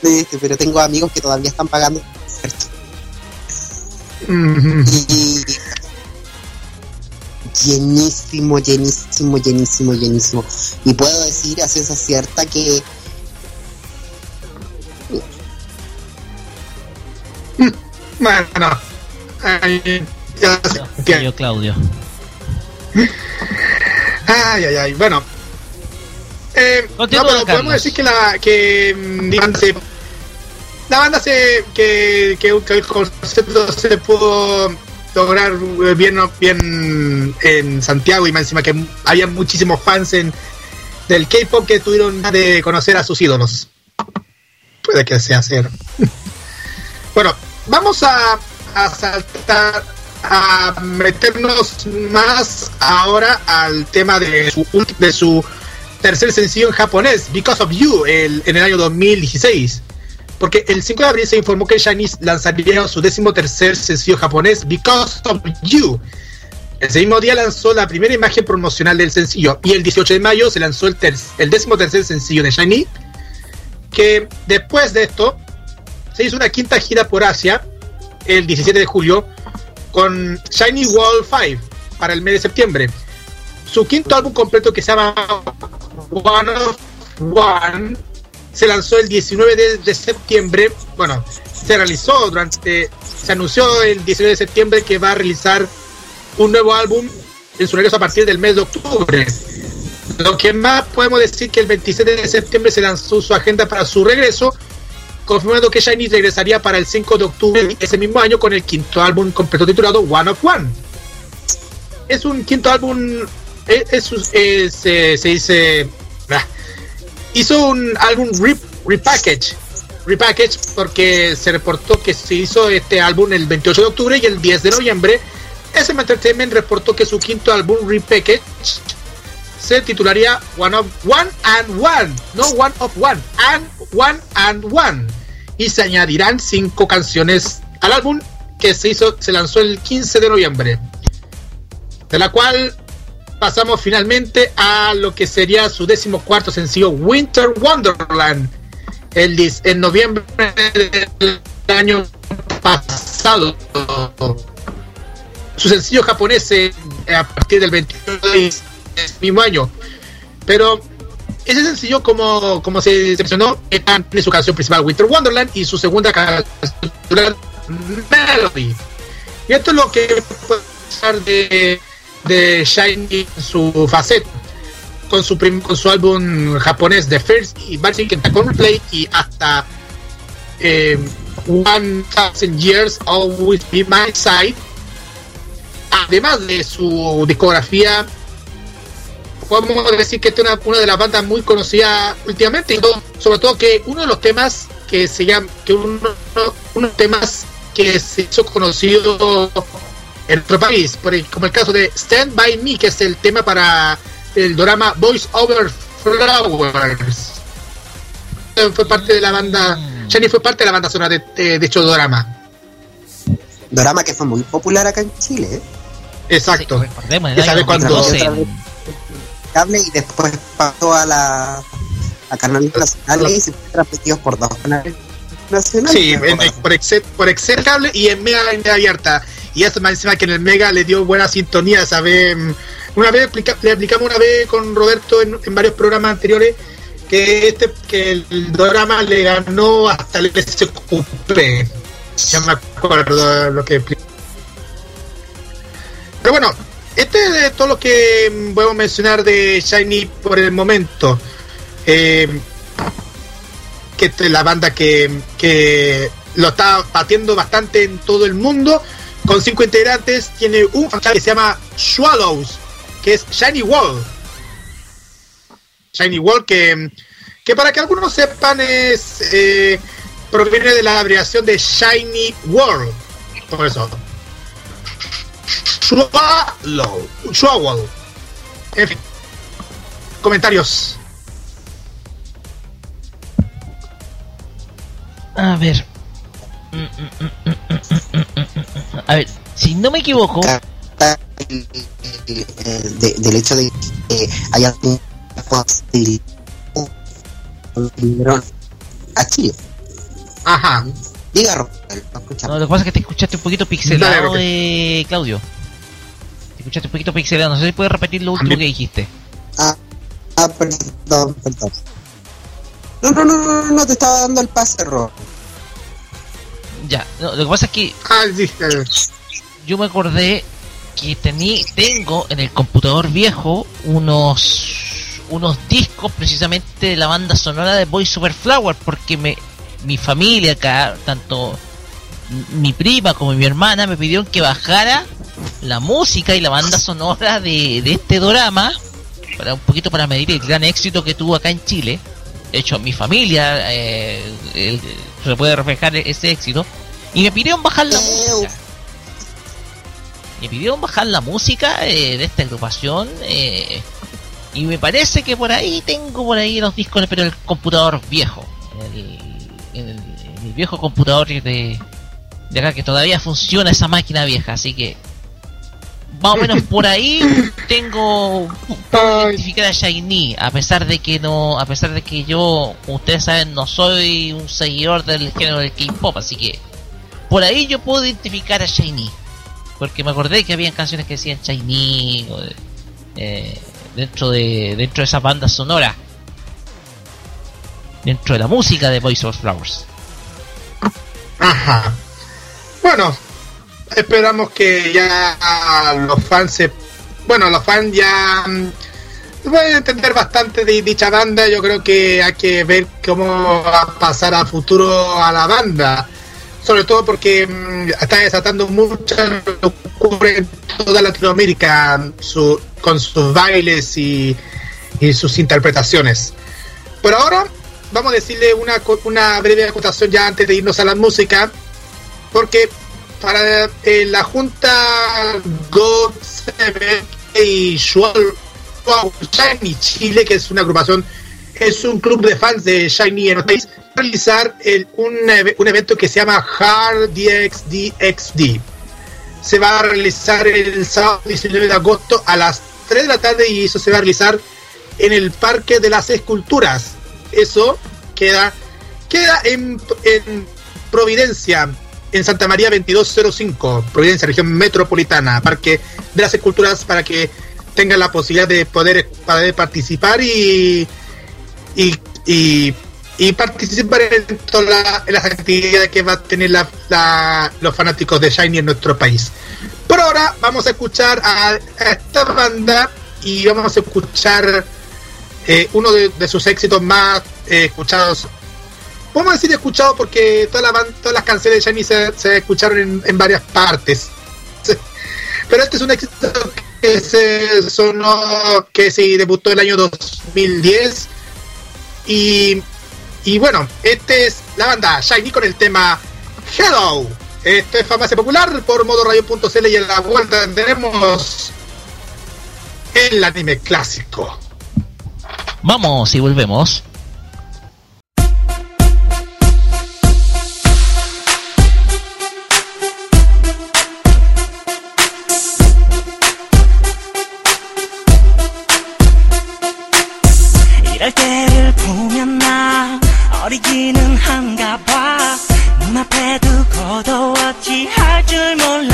Pero tengo amigos que todavía están pagando. Y llenísimo, llenísimo, llenísimo, llenísimo. Y puedo decir a ciencia cierta que Bueno, ay, ya. Yo, Claudio. Ay, ay, ay. Bueno. Eh, no, pero podemos Carlos. decir que la que mm, digamos, la banda se que, que, que el concepto se pudo lograr eh, bien bien en Santiago y más encima que había muchísimos fans en del K-pop que tuvieron de conocer a sus ídolos. Puede que sea cero. Bueno, vamos a, saltar a meternos más ahora al tema de su, tercer sencillo en japonés, Because of You, en el año 2016. Porque el 5 de abril se informó que Shanice lanzaría su décimo tercer sencillo japonés, Because of You. Ese mismo día lanzó la primera imagen promocional del sencillo y el 18 de mayo se lanzó el, el décimo tercer sencillo de Shiny, que después de esto se hizo una quinta gira por Asia el 17 de julio con Shiny Wall 5 para el mes de septiembre. Su quinto álbum completo que se llama One of One se lanzó el 19 de, septiembre. Bueno, se realizó durante. Se anunció el 19 de septiembre que va a realizar un nuevo álbum en su regreso a partir del mes de octubre. Lo que más podemos decir que el 27 de septiembre se lanzó su agenda para su regreso, confirmando que Shiny regresaría para el 5 de octubre de ese mismo año con el quinto álbum completo titulado One of One. Es un quinto álbum, es, eh, se dice, ah, hizo un álbum re- repackage, repackage porque se reportó que se hizo este álbum el 28 de octubre y el 10 de noviembre. SM Entertainment reportó que su quinto álbum repackage se titularía One of One and One, no One of One, and One and One. Y se añadirán cinco canciones al álbum que se hizo, se lanzó el 15 de noviembre. De la cual pasamos finalmente a lo que sería su décimo cuarto sencillo Winter Wonderland. El, en noviembre del año pasado. Su sencillo japonés eh, a partir del 21 de mismo año. Pero ese sencillo, como, como se mencionó, tiene su canción principal Winter Wonderland y su segunda canción Melody. Y esto es lo que puede pasar de, de Shiny en su faceta. Con su, prim- con su álbum japonés The First y Marching Kentakon Replay y hasta eh, One Thousand Years Always Be My Side. Además de su discografía podemos decir que esta es una, una de las bandas muy conocidas últimamente y todo- sobre todo que uno de los temas que se llama que uno, uno de los temas que se hizo conocido en nuestro país por el- como el caso de Stand By Me que es el tema para el drama Voice Over Flowers fue parte de la banda Shani fue parte de la banda sonora de, de, de dicho drama Dorama que fue muy popular acá en Chile. ¿eh? Exacto. Sí, recordemos, el año cuándo- 2012, Otra vez. Cable y después pasó a la a canales nacionales y se fue transmitidos por dos canales nacionales. Sí, por, Excel, por Excel cable y en Mega en abierta. Y eso más encima que en el Mega le dio buena sintonía, ¿sabes? Una vez le explicamos una vez con Roberto en, varios programas anteriores que este que el drama le ganó hasta el SQP. Ya me acuerdo lo que. Pero bueno, este es todo lo que mm, podemos mencionar de Shiny por el momento. Eh, que esta es la banda que, que lo está batiendo bastante en todo el mundo. Con cinco integrantes, tiene un que se llama Swallows, que es Shiny Wall. Shiny Wall, que, que para que algunos sepan, es eh, proviene de la abreviación de Shiny World. Por eso. Swallow. Swallow. En fin. Comentarios. A ver. A ver, si no me equivoco, el- el- el- de- del hecho de que haya a Chile. Ajá. Diga, escucha. no, lo que pasa es que te escuchaste un poquito pixelado, de Claudio. Te escuchaste un poquito pixelado, no sé si puedes repetir lo último que dijiste. Ah, ah, perdón, perdón. No, no, no, no, no, no te estaba dando el pase, Ro. Ya, no, lo que pasa es que Ah, yo me acordé que tení, tengo en el computador viejo unos unos discos precisamente de la banda sonora de Boy Super Flower porque me mi familia acá tanto mi prima como mi hermana me pidieron que bajara la música y la banda sonora de, de este drama para un poquito para medir el gran éxito que tuvo acá en Chile. De hecho mi familia eh, el- se puede reflejar ese éxito. Y me pidieron bajar la música. Me pidieron bajar la música eh, de esta agrupación eh, y me parece que por ahí tengo por ahí los discos pero el computador viejo el, en el, en el viejo computador de, de acá que todavía funciona esa máquina vieja así que más o menos por ahí tengo identificar a Shiny a pesar de que no a pesar de que yo como ustedes saben no soy un seguidor del género del K-pop así que por ahí yo puedo identificar a Shiny porque me acordé que habían canciones que decían Shiny eh, dentro de dentro de esa banda sonora dentro de la música de Voice of Flowers Ajá. Bueno, esperamos que ya los fans se... Bueno, los fans ya mm, pueden entender bastante de dicha banda. Yo creo que hay que ver cómo va a pasar a futuro a la banda. Sobre todo porque mm, está desatando mucha locura en toda Latinoamérica su- con sus bailes y, y sus interpretaciones. Por ahora, vamos a decirle una, una breve acotación ya antes de irnos a la música, porque para eh, la Junta God y Shiny Chile, que es una agrupación, es un club de fans de Shiny Entertainment, realizar el- un, eve- un evento que se llama Hard DXDXD. Se va a realizar el sábado 19 de agosto a las 3 de la tarde y eso se va a realizar en el Parque de las Esculturas. Eso queda, queda en, en Providencia, en Santa María 2205, Providencia, región metropolitana, Parque de las Esculturas, para que tengan la posibilidad de poder, participar y, y, y, participar en todas la- las actividades que va a tener la- los fanáticos de Shiny en nuestro país. Por ahora vamos a escuchar a, a esta banda y vamos a escuchar eh, uno de, sus éxitos más eh, escuchados. Podemos decir escuchado porque toda la todas las canciones de Shiny se, escucharon en, varias partes. Pero este es un éxito que se sonó, que se debutó en el año 2010. Y, y bueno, este es la banda Shiny con el tema Hello. Esto es Farmacia Popular por modoradio.cl y en la vuelta tenemos el anime clásico. Vamos y volvemos. 이럴 때를 보면 나 어리기는 한가 봐 눈앞에 두고 도 어찌할 줄 몰라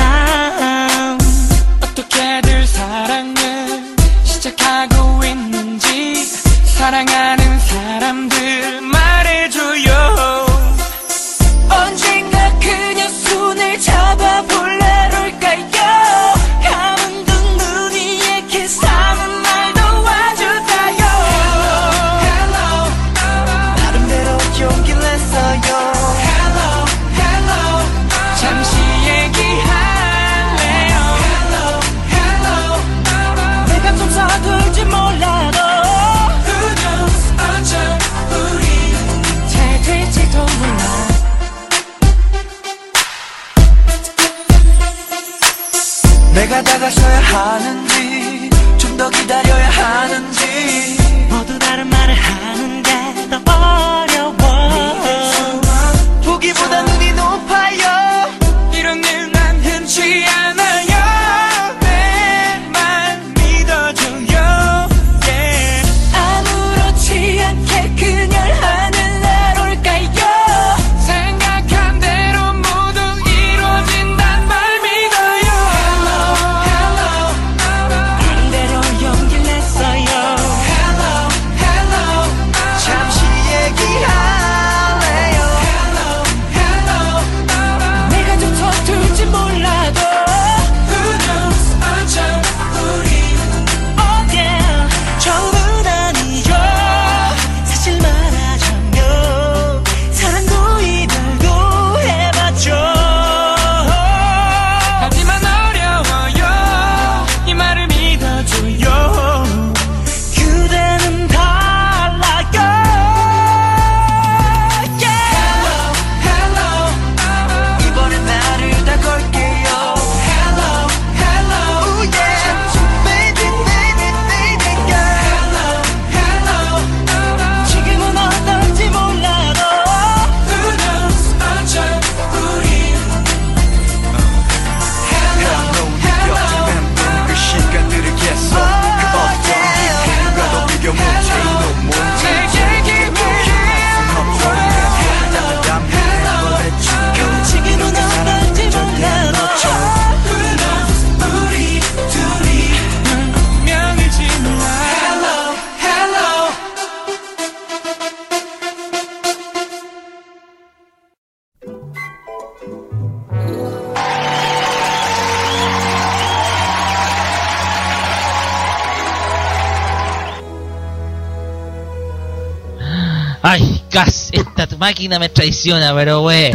máquina me traiciona, pero wey.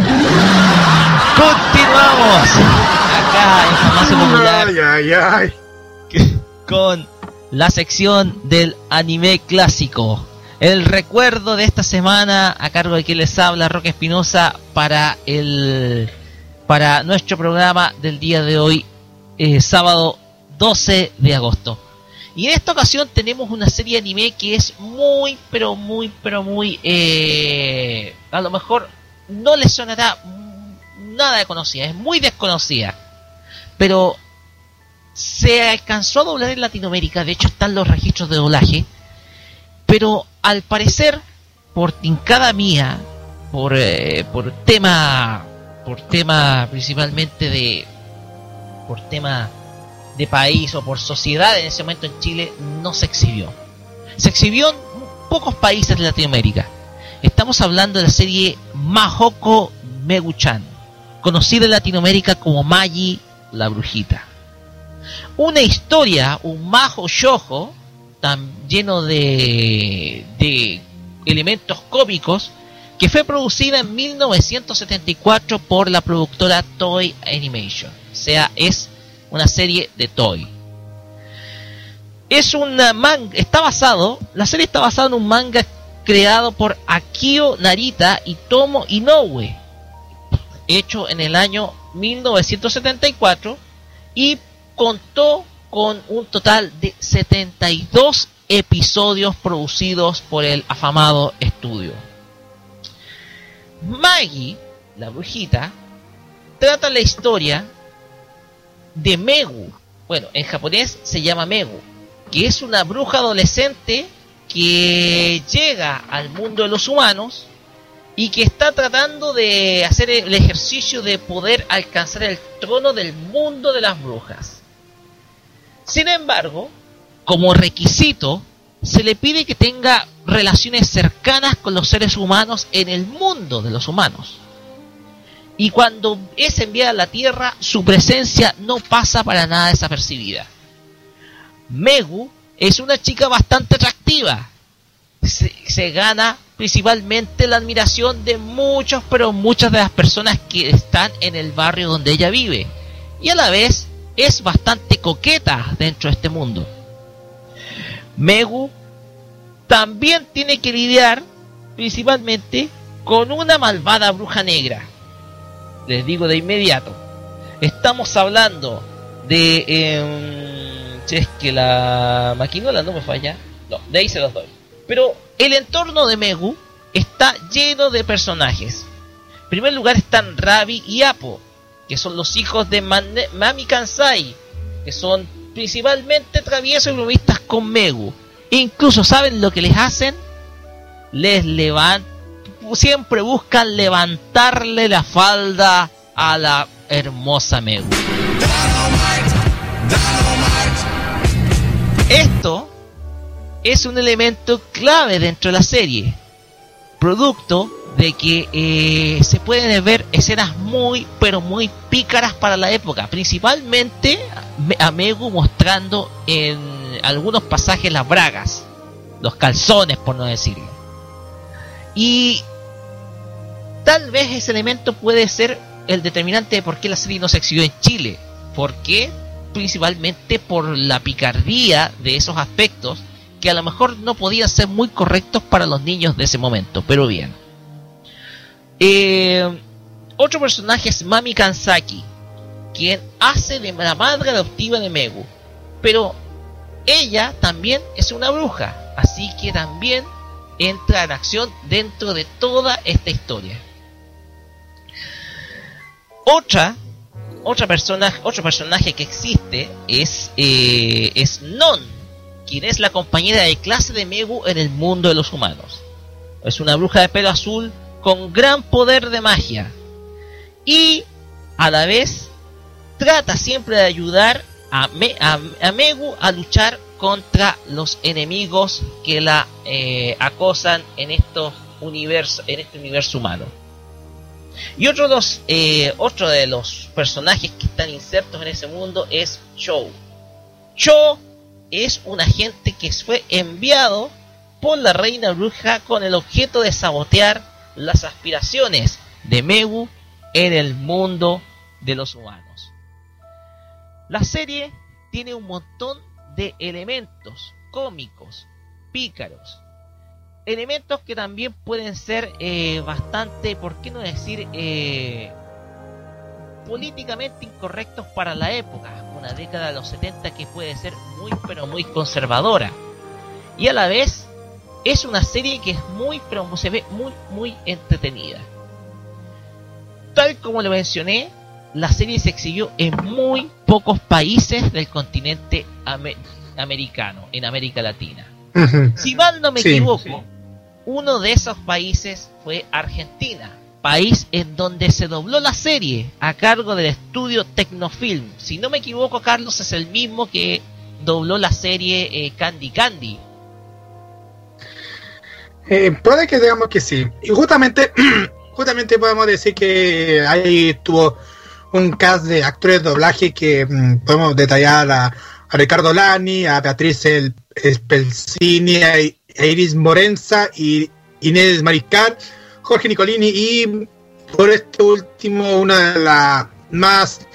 Continuamos acá en Farmacia Popular Ay, ay, ay. con la sección del anime clásico. El recuerdo de esta semana a cargo de quien les habla Roque Espinosa para el para nuestro programa del día de hoy, eh, sábado 12 de agosto. Y en esta ocasión tenemos una serie anime que es muy, pero muy, pero muy... eh, a lo mejor no les sonará nada de conocida, es muy desconocida. Pero se alcanzó a doblar en Latinoamérica, de hecho están los registros de doblaje. Pero al parecer, por tincada mía, por, eh, por tema, por tema principalmente de, por tema de país o por sociedad en ese momento en Chile no se exhibió. Se exhibió en pocos países de Latinoamérica. Estamos hablando de la serie Mahoko Meguchan, conocida en Latinoamérica como Magi la Brujita. Una historia, un majo shojo, tan lleno de, de elementos cómicos, que fue producida en 1974 por la productora Toy Animation. O sea, es una serie de Toy. Es una manga, está basado, la serie está basada en un manga creado por Akio Narita y Tomo Inoue, hecho en el año 1974 y contó con un total de 72 episodios producidos por el afamado estudio. Maggie, la brujita, trata la historia de Megu. Bueno, en japonés se llama Megu, que es una bruja adolescente que llega al mundo de los humanos y que está tratando de hacer el ejercicio de poder alcanzar el trono del mundo de las brujas. Sin embargo, como requisito, se le pide que tenga relaciones cercanas con los seres humanos en el mundo de los humanos. Y cuando es enviada a la Tierra, su presencia no pasa para nada desapercibida. Megu es una chica bastante atractiva. Se, se gana principalmente la admiración de muchos, pero muchas de las personas que están en el barrio donde ella vive. Y a la vez es bastante coqueta dentro de este mundo. Megu también tiene que lidiar principalmente con una malvada bruja negra. Les digo de inmediato, estamos hablando de... si es que la maquinola no me falla. No, de ahí se los doy. Pero el entorno de Megu está lleno de personajes. En primer lugar están Ravi y Apo, que son los hijos de Mane- Mami Kansai, que son principalmente traviesos y bromistas con Megu. Incluso, ¿saben lo que les hacen? Les levantan, siempre buscan levantarle la falda a la hermosa Megu. Esto es un elemento clave dentro de la serie, producto de que eh, se pueden ver escenas muy, pero muy pícaras para la época, principalmente me- a Megu mostrando en algunos pasajes las bragas, los calzones, por no decirlo. Y tal vez ese elemento puede ser el determinante de por qué la serie no se exhibió en Chile. ¿Por qué? Principalmente por la picardía de esos aspectos que a lo mejor no podían ser muy correctos para los niños de ese momento, pero bien. Eh, otro personaje es Mami Kansaki, quien hace de la madre adoptiva de Megu, pero ella también es una bruja, así que también entra en acción dentro de toda esta historia. Otra, otra persona, otro personaje que existe es, eh, es Non, quien es la compañera de clase de Megu en el mundo de los humanos. Es una bruja de pelo azul con gran poder de magia. Y a la vez trata siempre de ayudar a, Me- a- a Megu a luchar contra los enemigos que la eh, acosan en estos universo, en este universo humano. Y otro eh, otro de los personajes que están insertos en ese mundo es Cho. Cho es un agente que fue enviado por la reina bruja con el objeto de sabotear las aspiraciones de Megu en el mundo de los humanos. La serie tiene un montón de elementos cómicos, pícaros, elementos que también pueden ser eh, bastante, ¿por qué no decir, eh, políticamente incorrectos para la época, una década de los 70 que puede ser muy pero muy conservadora. Y a la vez es una serie que es muy pero se ve muy muy entretenida. Tal como lo mencioné, la serie se exhibió en muy pocos países del continente ame- americano, en América Latina. Si mal no me Sí, equivoco, uno de esos países fue Argentina, país en donde se dobló la serie a cargo del estudio Tecnofilm. Si no me equivoco, Carlos es el mismo que dobló la serie eh, Candy Candy. Eh, puede que digamos que sí. Y justamente, justamente podemos decir que ahí estuvo un cast de actores de doblaje que mm, podemos detallar a, Ricardo Lani, a Beatriz El, Spelcini, Iris Morenza y Inés Mariscal, Jorge Nicolini y por este último una de las más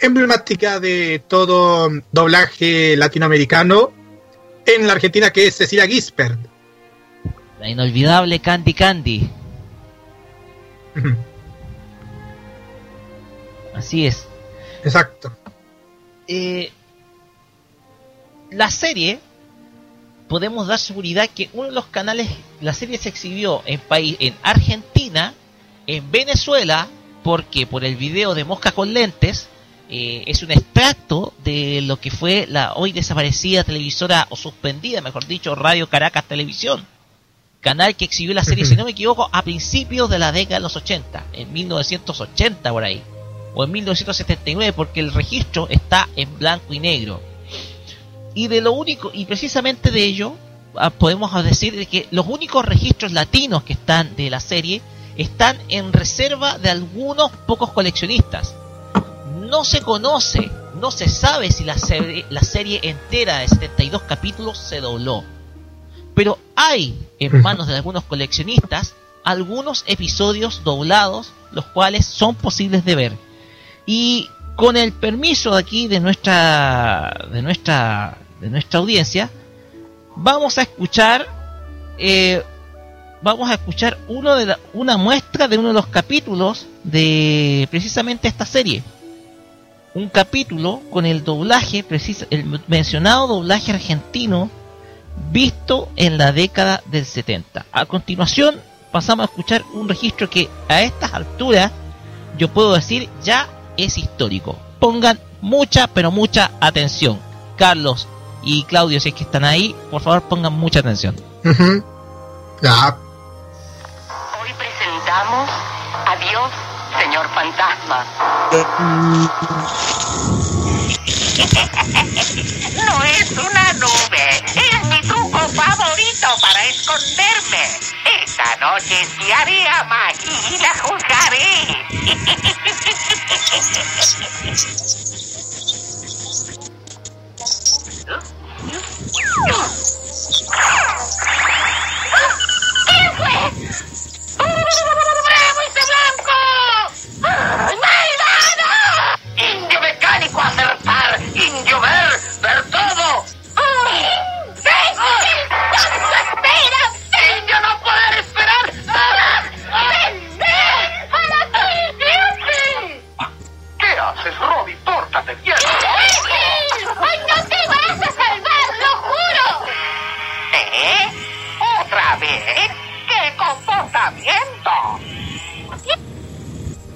emblemáticas de todo doblaje latinoamericano en la Argentina que es Cecilia Gispert. La inolvidable Candy Candy. Así es. Exacto. eh, la serie podemos dar seguridad que uno de los canales la serie se exhibió en país en Argentina en Venezuela porque por el video de Mosca con lentes eh, es un extracto de lo que fue la hoy desaparecida televisora o suspendida mejor dicho Radio Caracas Televisión canal que exhibió la serie si no me equivoco a principios de la década de los 80 en 1980 por ahí o en 1979 porque el registro está en blanco y negro. Y de lo único, y precisamente de ello, ah, podemos decir de que los únicos registros latinos que están de la serie están en reserva de algunos pocos coleccionistas. No se conoce, no se sabe si la serie, la serie entera de 72 capítulos se dobló. Pero hay en manos de algunos coleccionistas algunos episodios doblados, los cuales son posibles de ver. Y con el permiso de aquí de nuestra de nuestra de nuestra audiencia, vamos a escuchar eh, vamos a escuchar uno de la- una muestra de uno de los capítulos de precisamente esta serie. un capítulo con el doblaje, preciso, el mencionado doblaje argentino visto en la década del 70. A continuación pasamos a escuchar un registro que a estas alturas yo puedo decir ya es histórico. Pongan mucha, pero mucha atención. Carlos y Claudio, si es que están ahí, por favor pongan mucha atención. Ya. Hoy presentamos Adiós, señor fantasma. No es una nube, es mi truco favorito para esconderme. Esta noche espiaré a Maggie y la juzgaré. ¿Qué fue? ¡Bravo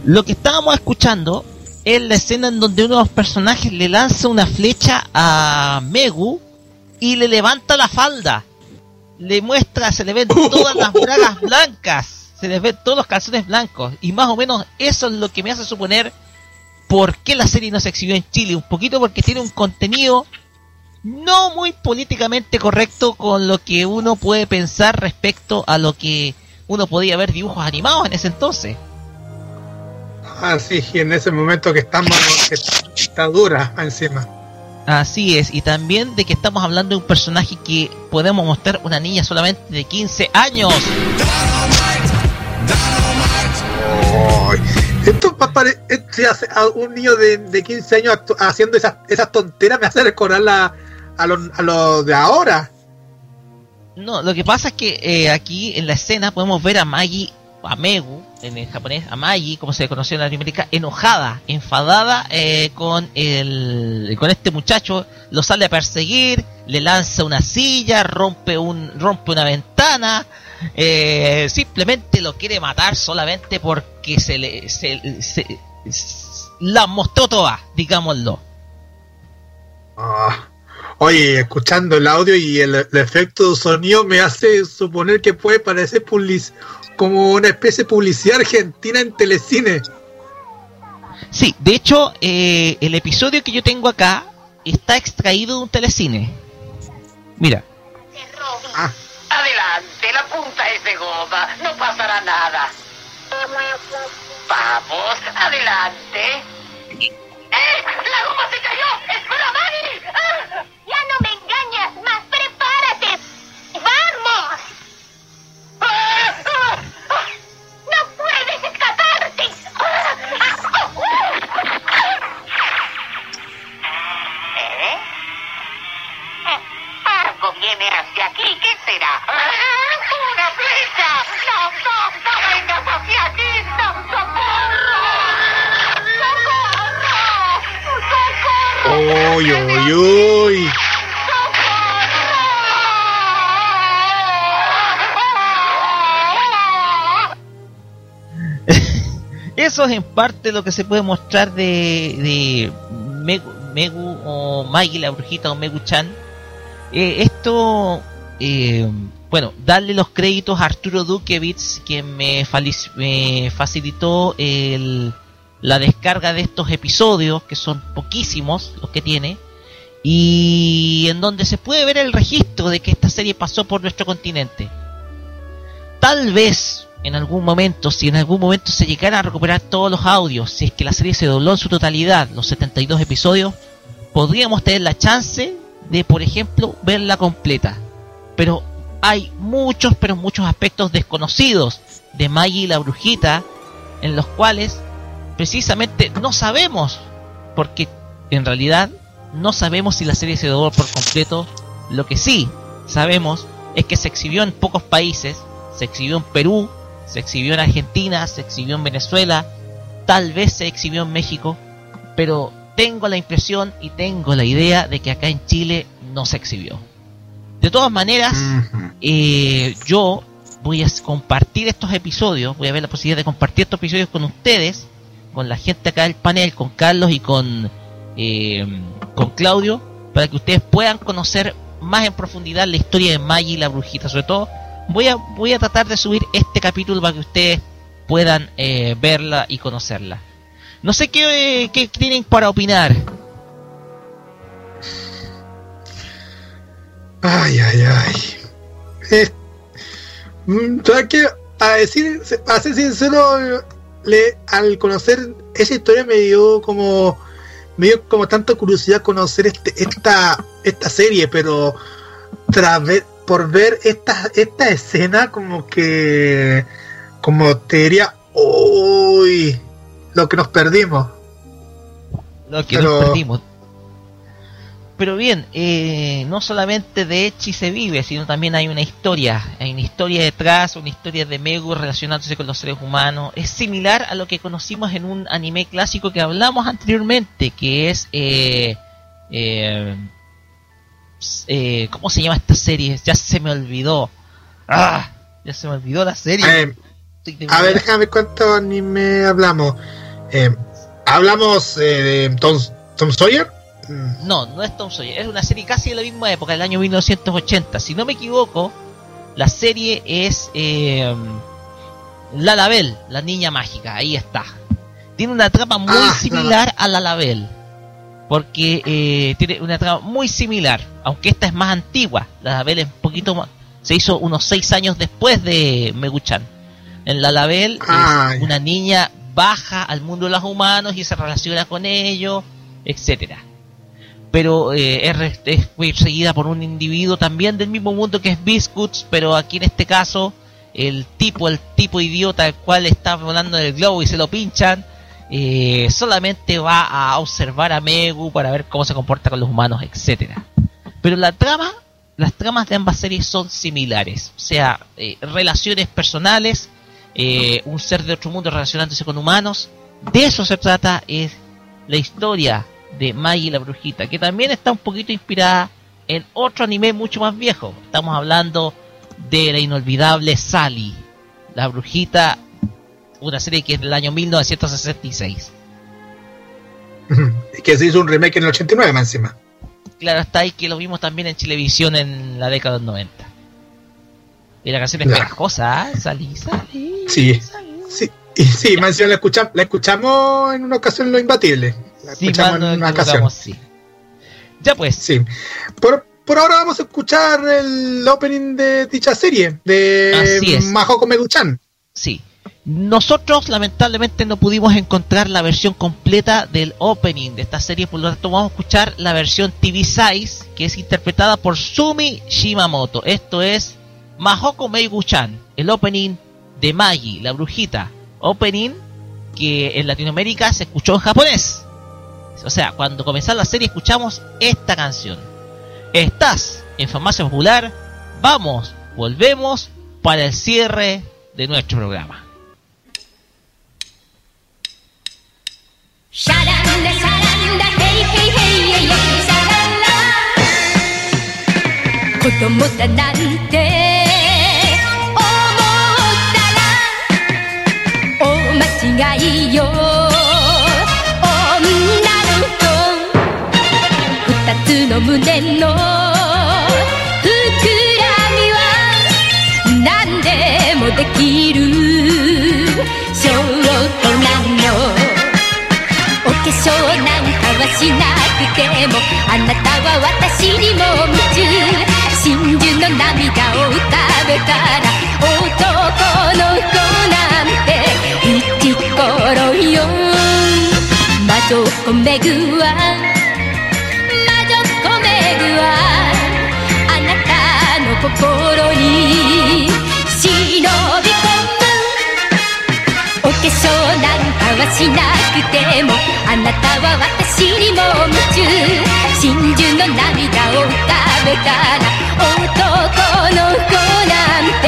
Lo que estábamos escuchando es la escena en donde uno de los personajes le lanza una flecha a Megu y le levanta la falda. Le muestra, se le ven todas las bragas blancas, se les ven todos los calzones blancos. Y más o menos eso es lo que me hace suponer por qué la serie no se exhibió en Chile. Un poquito porque tiene un contenido no muy políticamente correcto con lo que uno puede pensar respecto a lo que uno podía ver dibujos animados en ese entonces. Ah, sí, y en ese momento que está, que está dura encima. Así es, y también de que estamos hablando de un personaje que podemos mostrar una niña solamente de 15 años. Ay, esto pa- pare- esto hace- a un niño de, de 15 años haciendo esas, esas tonteras me hace recordar la- a los a los de ahora. No, lo que pasa es que eh, aquí en la escena podemos ver a Maggie, a Megu, en el japonés, a Maggie, como se le conoció en Latinoamérica, enojada, enfadada eh, con el con este muchacho, lo sale a perseguir, le lanza una silla, rompe un rompe una ventana, eh, simplemente lo quiere matar solamente porque se le se, se- la mostró toda, digámoslo. Ah, Oye, escuchando el audio y el, el efecto de sonido me hace suponer que puede parecer public- como una especie de publicidad argentina en telecine. Sí, de hecho, eh, el episodio que yo tengo acá está extraído de un telecine. Mira, Ah, Adelante, la punta es de goma, no pasará nada. Vamos, adelante. ¡Eh! ¡La goma se será? ¡Una flecha! ¡No, no, no vengas hacia aquí! ¡No, socorro! ¡Socorro! ¡Socorro! uy, uy, uy. ¡Socorro! eso es en parte lo que se puede mostrar de, de Megu, Megu o Maggie la brujita o Megu-chan. Eh, esto, eh, bueno, darle los créditos a Arturo Dukevitz, quien me, me facilitó el, la descarga de estos episodios, que son poquísimos los que tiene, y en donde se puede ver el registro de que esta serie pasó por nuestro continente. Tal vez en algún momento, si en algún momento se llegara a recuperar todos los audios, si es que la serie se dobló en su totalidad, los 72 episodios, podríamos tener la chance de, por ejemplo, verla completa. Pero hay muchos, pero muchos aspectos desconocidos de Maggie y la brujita, en los cuales precisamente no sabemos, porque en realidad no sabemos si la serie se dobló por completo. Lo que sí sabemos es que se exhibió en pocos países, se exhibió en Perú, se exhibió en Argentina, se exhibió en Venezuela, tal vez se exhibió en México, pero tengo la impresión y tengo la idea de que acá en Chile no se exhibió. De todas maneras, eh, yo voy a compartir estos episodios, voy a ver la posibilidad de compartir estos episodios con ustedes, con la gente acá del panel, con Carlos y con, eh, con Claudio, para que ustedes puedan conocer más en profundidad la historia de Maggie y la brujita. Sobre todo, voy a, voy a tratar de subir este capítulo para que ustedes puedan eh, verla y conocerla. No sé qué, eh, qué tienen para opinar. Ay, ay, ay. Eh, mm, ¿Sabes qué? A decir, a ser sincero, le, al conocer esa historia me dio como me dio como tanta curiosidad conocer este, esta, esta serie, pero tras ver, por ver esta, esta escena como que como te diría, uy, lo que nos perdimos. Lo que Pero- nos perdimos. Pero bien, eh, no solamente de Echi se vive, sino también hay una historia. Hay una historia detrás, una historia de Megu relacionándose con los seres humanos. Es similar a lo que conocimos en un anime clásico que hablamos anteriormente, que es... Eh, eh, eh, ¿Cómo se llama esta serie? Ya se me olvidó. ¡Ah! Ya se me olvidó la serie. Eh, A ver, déjame ver cuánto anime hablamos. Eh, hablamos eh, de Tom, Tom Sawyer. Mm, No, no es Tom Sawyer. Es una serie casi de la misma época, del año 1980. Si no me equivoco, la serie es eh, La Label, la niña mágica. Ahí está. Tiene una trama muy Ah, similar a La Label. Porque eh, tiene una trama muy similar. Aunque esta es más antigua. La Label es un poquito más. Se hizo unos seis años después de Meguchan. En La Label Ah, es ya. una niña baja al mundo de los humanos y se relaciona con ellos, etcétera pero eh, es, es perseguida por un individuo también del mismo mundo que es Biscuits, pero aquí en este caso el tipo, el tipo idiota el cual está volando en el globo y se lo pinchan, eh, solamente va a observar a Megu para ver cómo se comporta con los humanos, etcétera. Pero la trama, las tramas de ambas series son similares, o sea, eh, relaciones personales, eh, un ser de otro mundo relacionándose con humanos, de eso se trata es la historia de Maggie la Brujita, que también está un poquito inspirada en otro anime mucho más viejo. Estamos hablando de la inolvidable Sally, la Brujita, una serie que es del año 1966. que se hizo un remake en el 89 más encima. Claro, está ahí que lo vimos también en Chilevisión en la década del 90. Y la canción es pegajosa, ¿eh? Sally, Sally. Sí. Sally. Sí, y sí, más encima la escuchamos, la escuchamos en una ocasión en Lo Imbatible. La Sí, escuchamos mano, en una equivocamos, ocasión. sí. Ya pues, Sí. Por, por ahora vamos a escuchar el opening de dicha serie, de. Mahoko Meguchan. Sí. Nosotros lamentablemente no pudimos encontrar la versión completa del opening de esta serie, por lo tanto vamos a escuchar la versión TV Size, que es interpretada por Sumi Shimamoto. Esto es Mahoko Meigu-chan, el opening de Magi, la brujita. Opening que en Latinoamérica se escuchó en japonés. O sea, cuando comenzó la serie escuchamos esta canción. Estás en Farmacia Popular, vamos, volvemos para el cierre de nuestro programa. シつの胸の膨らみは何でもできる。証拠なの。お化粧なんかはしなくてもあなたは私にも夢中真珠の涙を浮かべたら男の子なんて一頃よ。魔女っ子めぐわ心に忍び込むお化粧なんかはしなくてもあなたは私にも夢中。真珠の涙を浮かべたら男の子なんて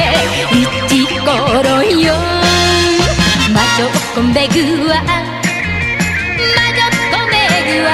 一頃よ。魔女っ子めぐわ魔女っ子めぐわ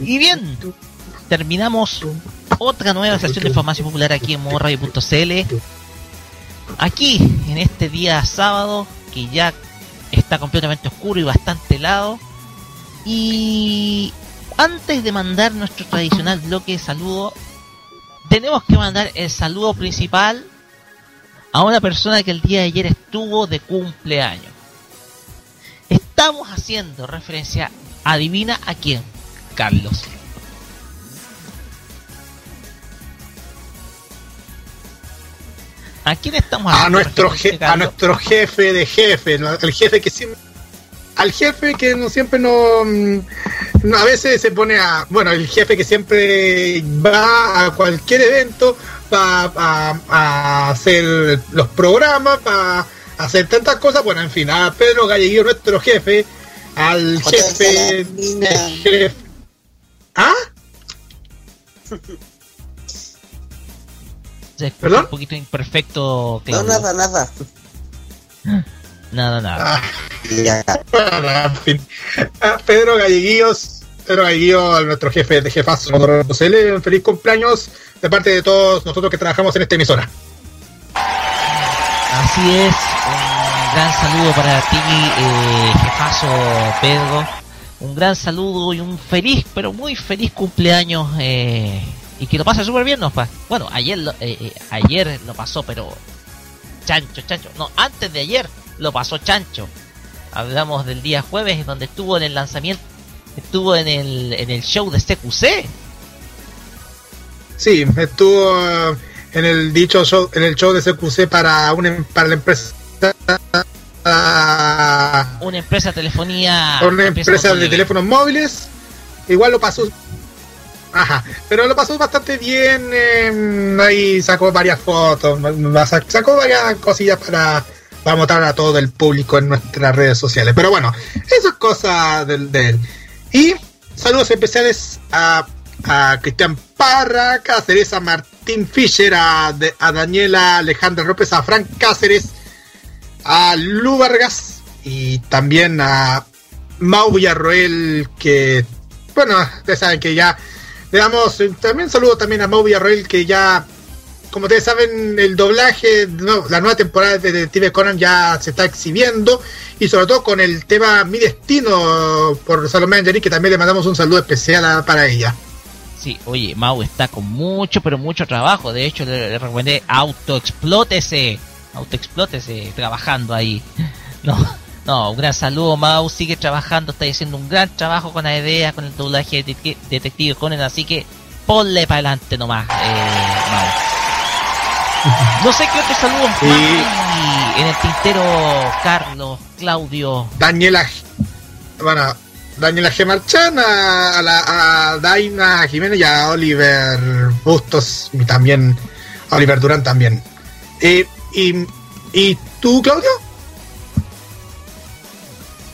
Y bien, terminamos otra nueva sesión de información popular aquí en morradio.cl. Aquí, en este día sábado, que ya está completamente oscuro y bastante helado. Y antes de mandar nuestro tradicional bloque de saludo, tenemos que mandar el saludo principal a una persona que el día de ayer estuvo de cumpleaños. Estamos haciendo referencia, adivina a quién, Carlos. ¿A quién estamos A haciendo nuestro, referencia, je- a nuestro jefe de jefe, ¿no? el jefe que siempre. Al jefe que no siempre no, mm, no, A veces se pone a. Bueno, el jefe que siempre va a cualquier evento para a, hacer los programas, para hacer tantas cosas. Bueno, en fin, a Pedro Galleguillo, nuestro jefe, al jefe. Jefe- ¿Ah? Se escucha ¿Perdón? un poquito imperfecto, No, Claudio. nada, nada. Nada, nada. Ah, Ya. bueno, en fin. Ah, Pedro Galleguillos, Pedro Galleguillo, nuestro jefe de jefazo, feliz cumpleaños de parte de todos nosotros que trabajamos en esta emisora. Así es, un gran saludo para ti, eh, jefazo Pedro. Un gran saludo y un feliz, pero muy feliz cumpleaños. eh, y que lo pase súper bien, ¿no? pa? Bueno, ayer lo, eh, eh, ayer lo pasó, pero chancho, chancho. No, antes de ayer lo pasó chancho. Hablamos del día jueves, donde estuvo en el lanzamiento, estuvo en el, en el show de CQC. Sí, estuvo eh, en el dicho show, en el show de CQC para una para la empresa Una empresa de telefonía. una empresa de teléfonos móviles. Igual lo pasó. Ajá, pero lo pasó bastante bien. eh, ahí sacó varias fotos, sacó varias cosillas para, para mostrar a todo el público en nuestras redes sociales. Pero bueno, eso es cosa de, él. Y saludos especiales a, a Cristian Parra, Cáceres, a Martín Fischer, a, a Daniela Alejandra López, a Frank Cáceres, a Lu Vargas y también a Mau Villarroel, que, bueno, ustedes saben que ya le damos eh, también saludo también a Mau Villarroel, que ya, como ustedes saben, el doblaje, no, la nueva temporada de Detective Conan ya se está exhibiendo, y sobre todo con el tema Mi Destino por Salomé Angeli, que también le mandamos un saludo especial para ella. Sí, oye, Mau está con mucho, pero mucho trabajo. De hecho, le, le recomendé autoexplótese. Autoexplótese trabajando ahí. No, no, un gran saludo, Mau. Sigue trabajando, está haciendo un gran trabajo con la idea, con el doblaje de Detec- Detective Conan. Así que ponle para adelante nomás, eh, Mau. No sé qué otros saludos Sí. hay en el tintero, Carlos, Claudio. Daniela, bueno, Daniela G. Marchán, a, a la, a Daina Jiménez y a Oliver Bustos y también a Oliver Durán también. Eh, y, ¿Y tú, Claudio?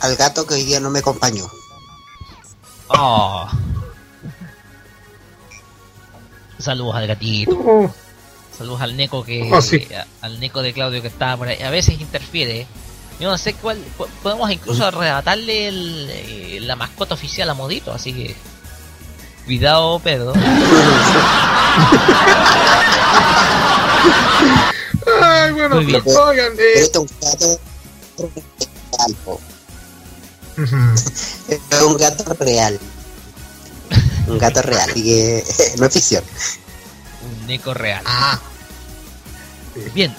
Al gato que hoy día no me acompañó. Oh. Saludos al gatito. Oh, Saludos al Neco que Oh, sí. a- al Neco de Claudio que estaba por ahí. A veces interfiere. Yo no sé cuál po- podemos incluso arrebatarle el, eh, la mascota oficial a Modito, así que cuidado, Pedro. Ay, bueno, Muy bien. oigan, Pero eh, es un gato real, es un gato real. Un gato real, así que no es ficción. Un Neco real. ah, Bien,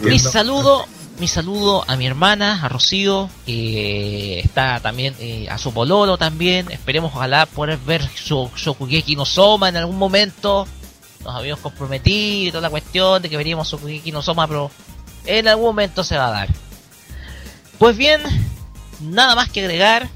mi saludo, mi saludo a mi hermana, a Rocío, que está también, eh, a su pololo también. Esperemos ojalá poder ver su Shokugeki no Soma en algún momento. Nos habíamos comprometido y toda la cuestión de que veríamos Shokugeki no Soma, pero en algún momento se va a dar. Pues bien, nada más que agregar.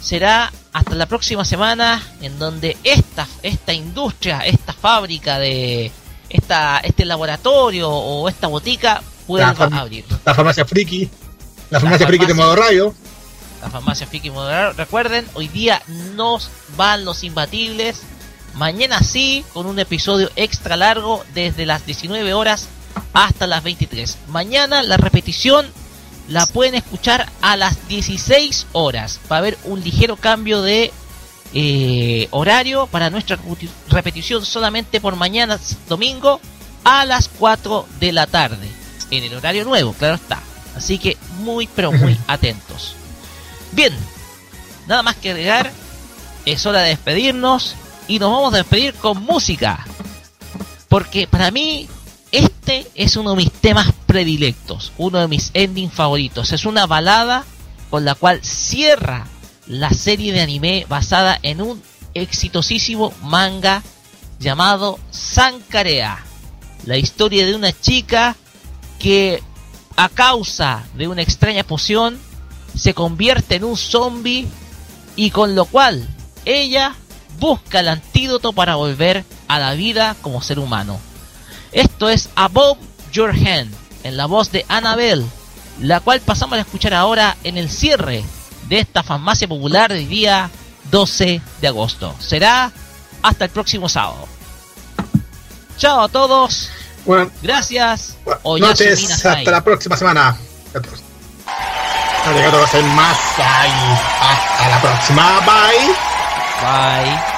Será hasta la próxima semana en donde esta, esta industria, esta fábrica de esta, este laboratorio o esta botica vuelva fam- a abrir. La farmacia friki. La farmacia friki de modo radio. La farmacia Fiki Moderar. Recuerden, hoy día nos van los imbatibles. Mañana sí, con un episodio extra largo desde las 19 horas hasta las 23. Mañana la repetición la pueden escuchar a las 16 horas. Va a haber un ligero cambio de eh, horario para nuestra repetición solamente por mañana domingo a las 4 de la tarde. En el horario nuevo, claro está. Así que muy pero muy atentos. Bien, nada más que agregar. Es hora de despedirnos y nos vamos a despedir con música. Porque para mí este es uno de mis temas predilectos, uno de mis endings favoritos. Es una balada con la cual cierra la serie de anime basada en un exitosísimo manga llamado Sankarea. La historia de una chica que a causa de una extraña poción se convierte en un zombie y con lo cual ella busca el antídoto para volver a la vida como ser humano. Esto es Above Your Hand, en la voz de Annabelle, la cual pasamos a escuchar ahora en el cierre de esta farmacia popular del día 12 de agosto. Será hasta el próximo sábado. Chao a todos. Buenas Gracias. Noches, hasta la próxima semana. Arigato gozaimasu. Hasta la próxima. Bye. Bye.「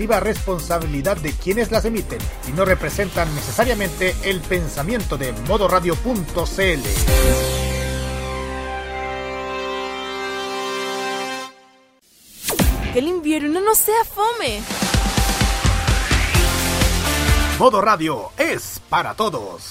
exclusiva responsabilidad de quienes las emiten y no representan necesariamente el pensamiento de modoradio.cl. Que el invierno no sea fome. Modo Radio es para todos.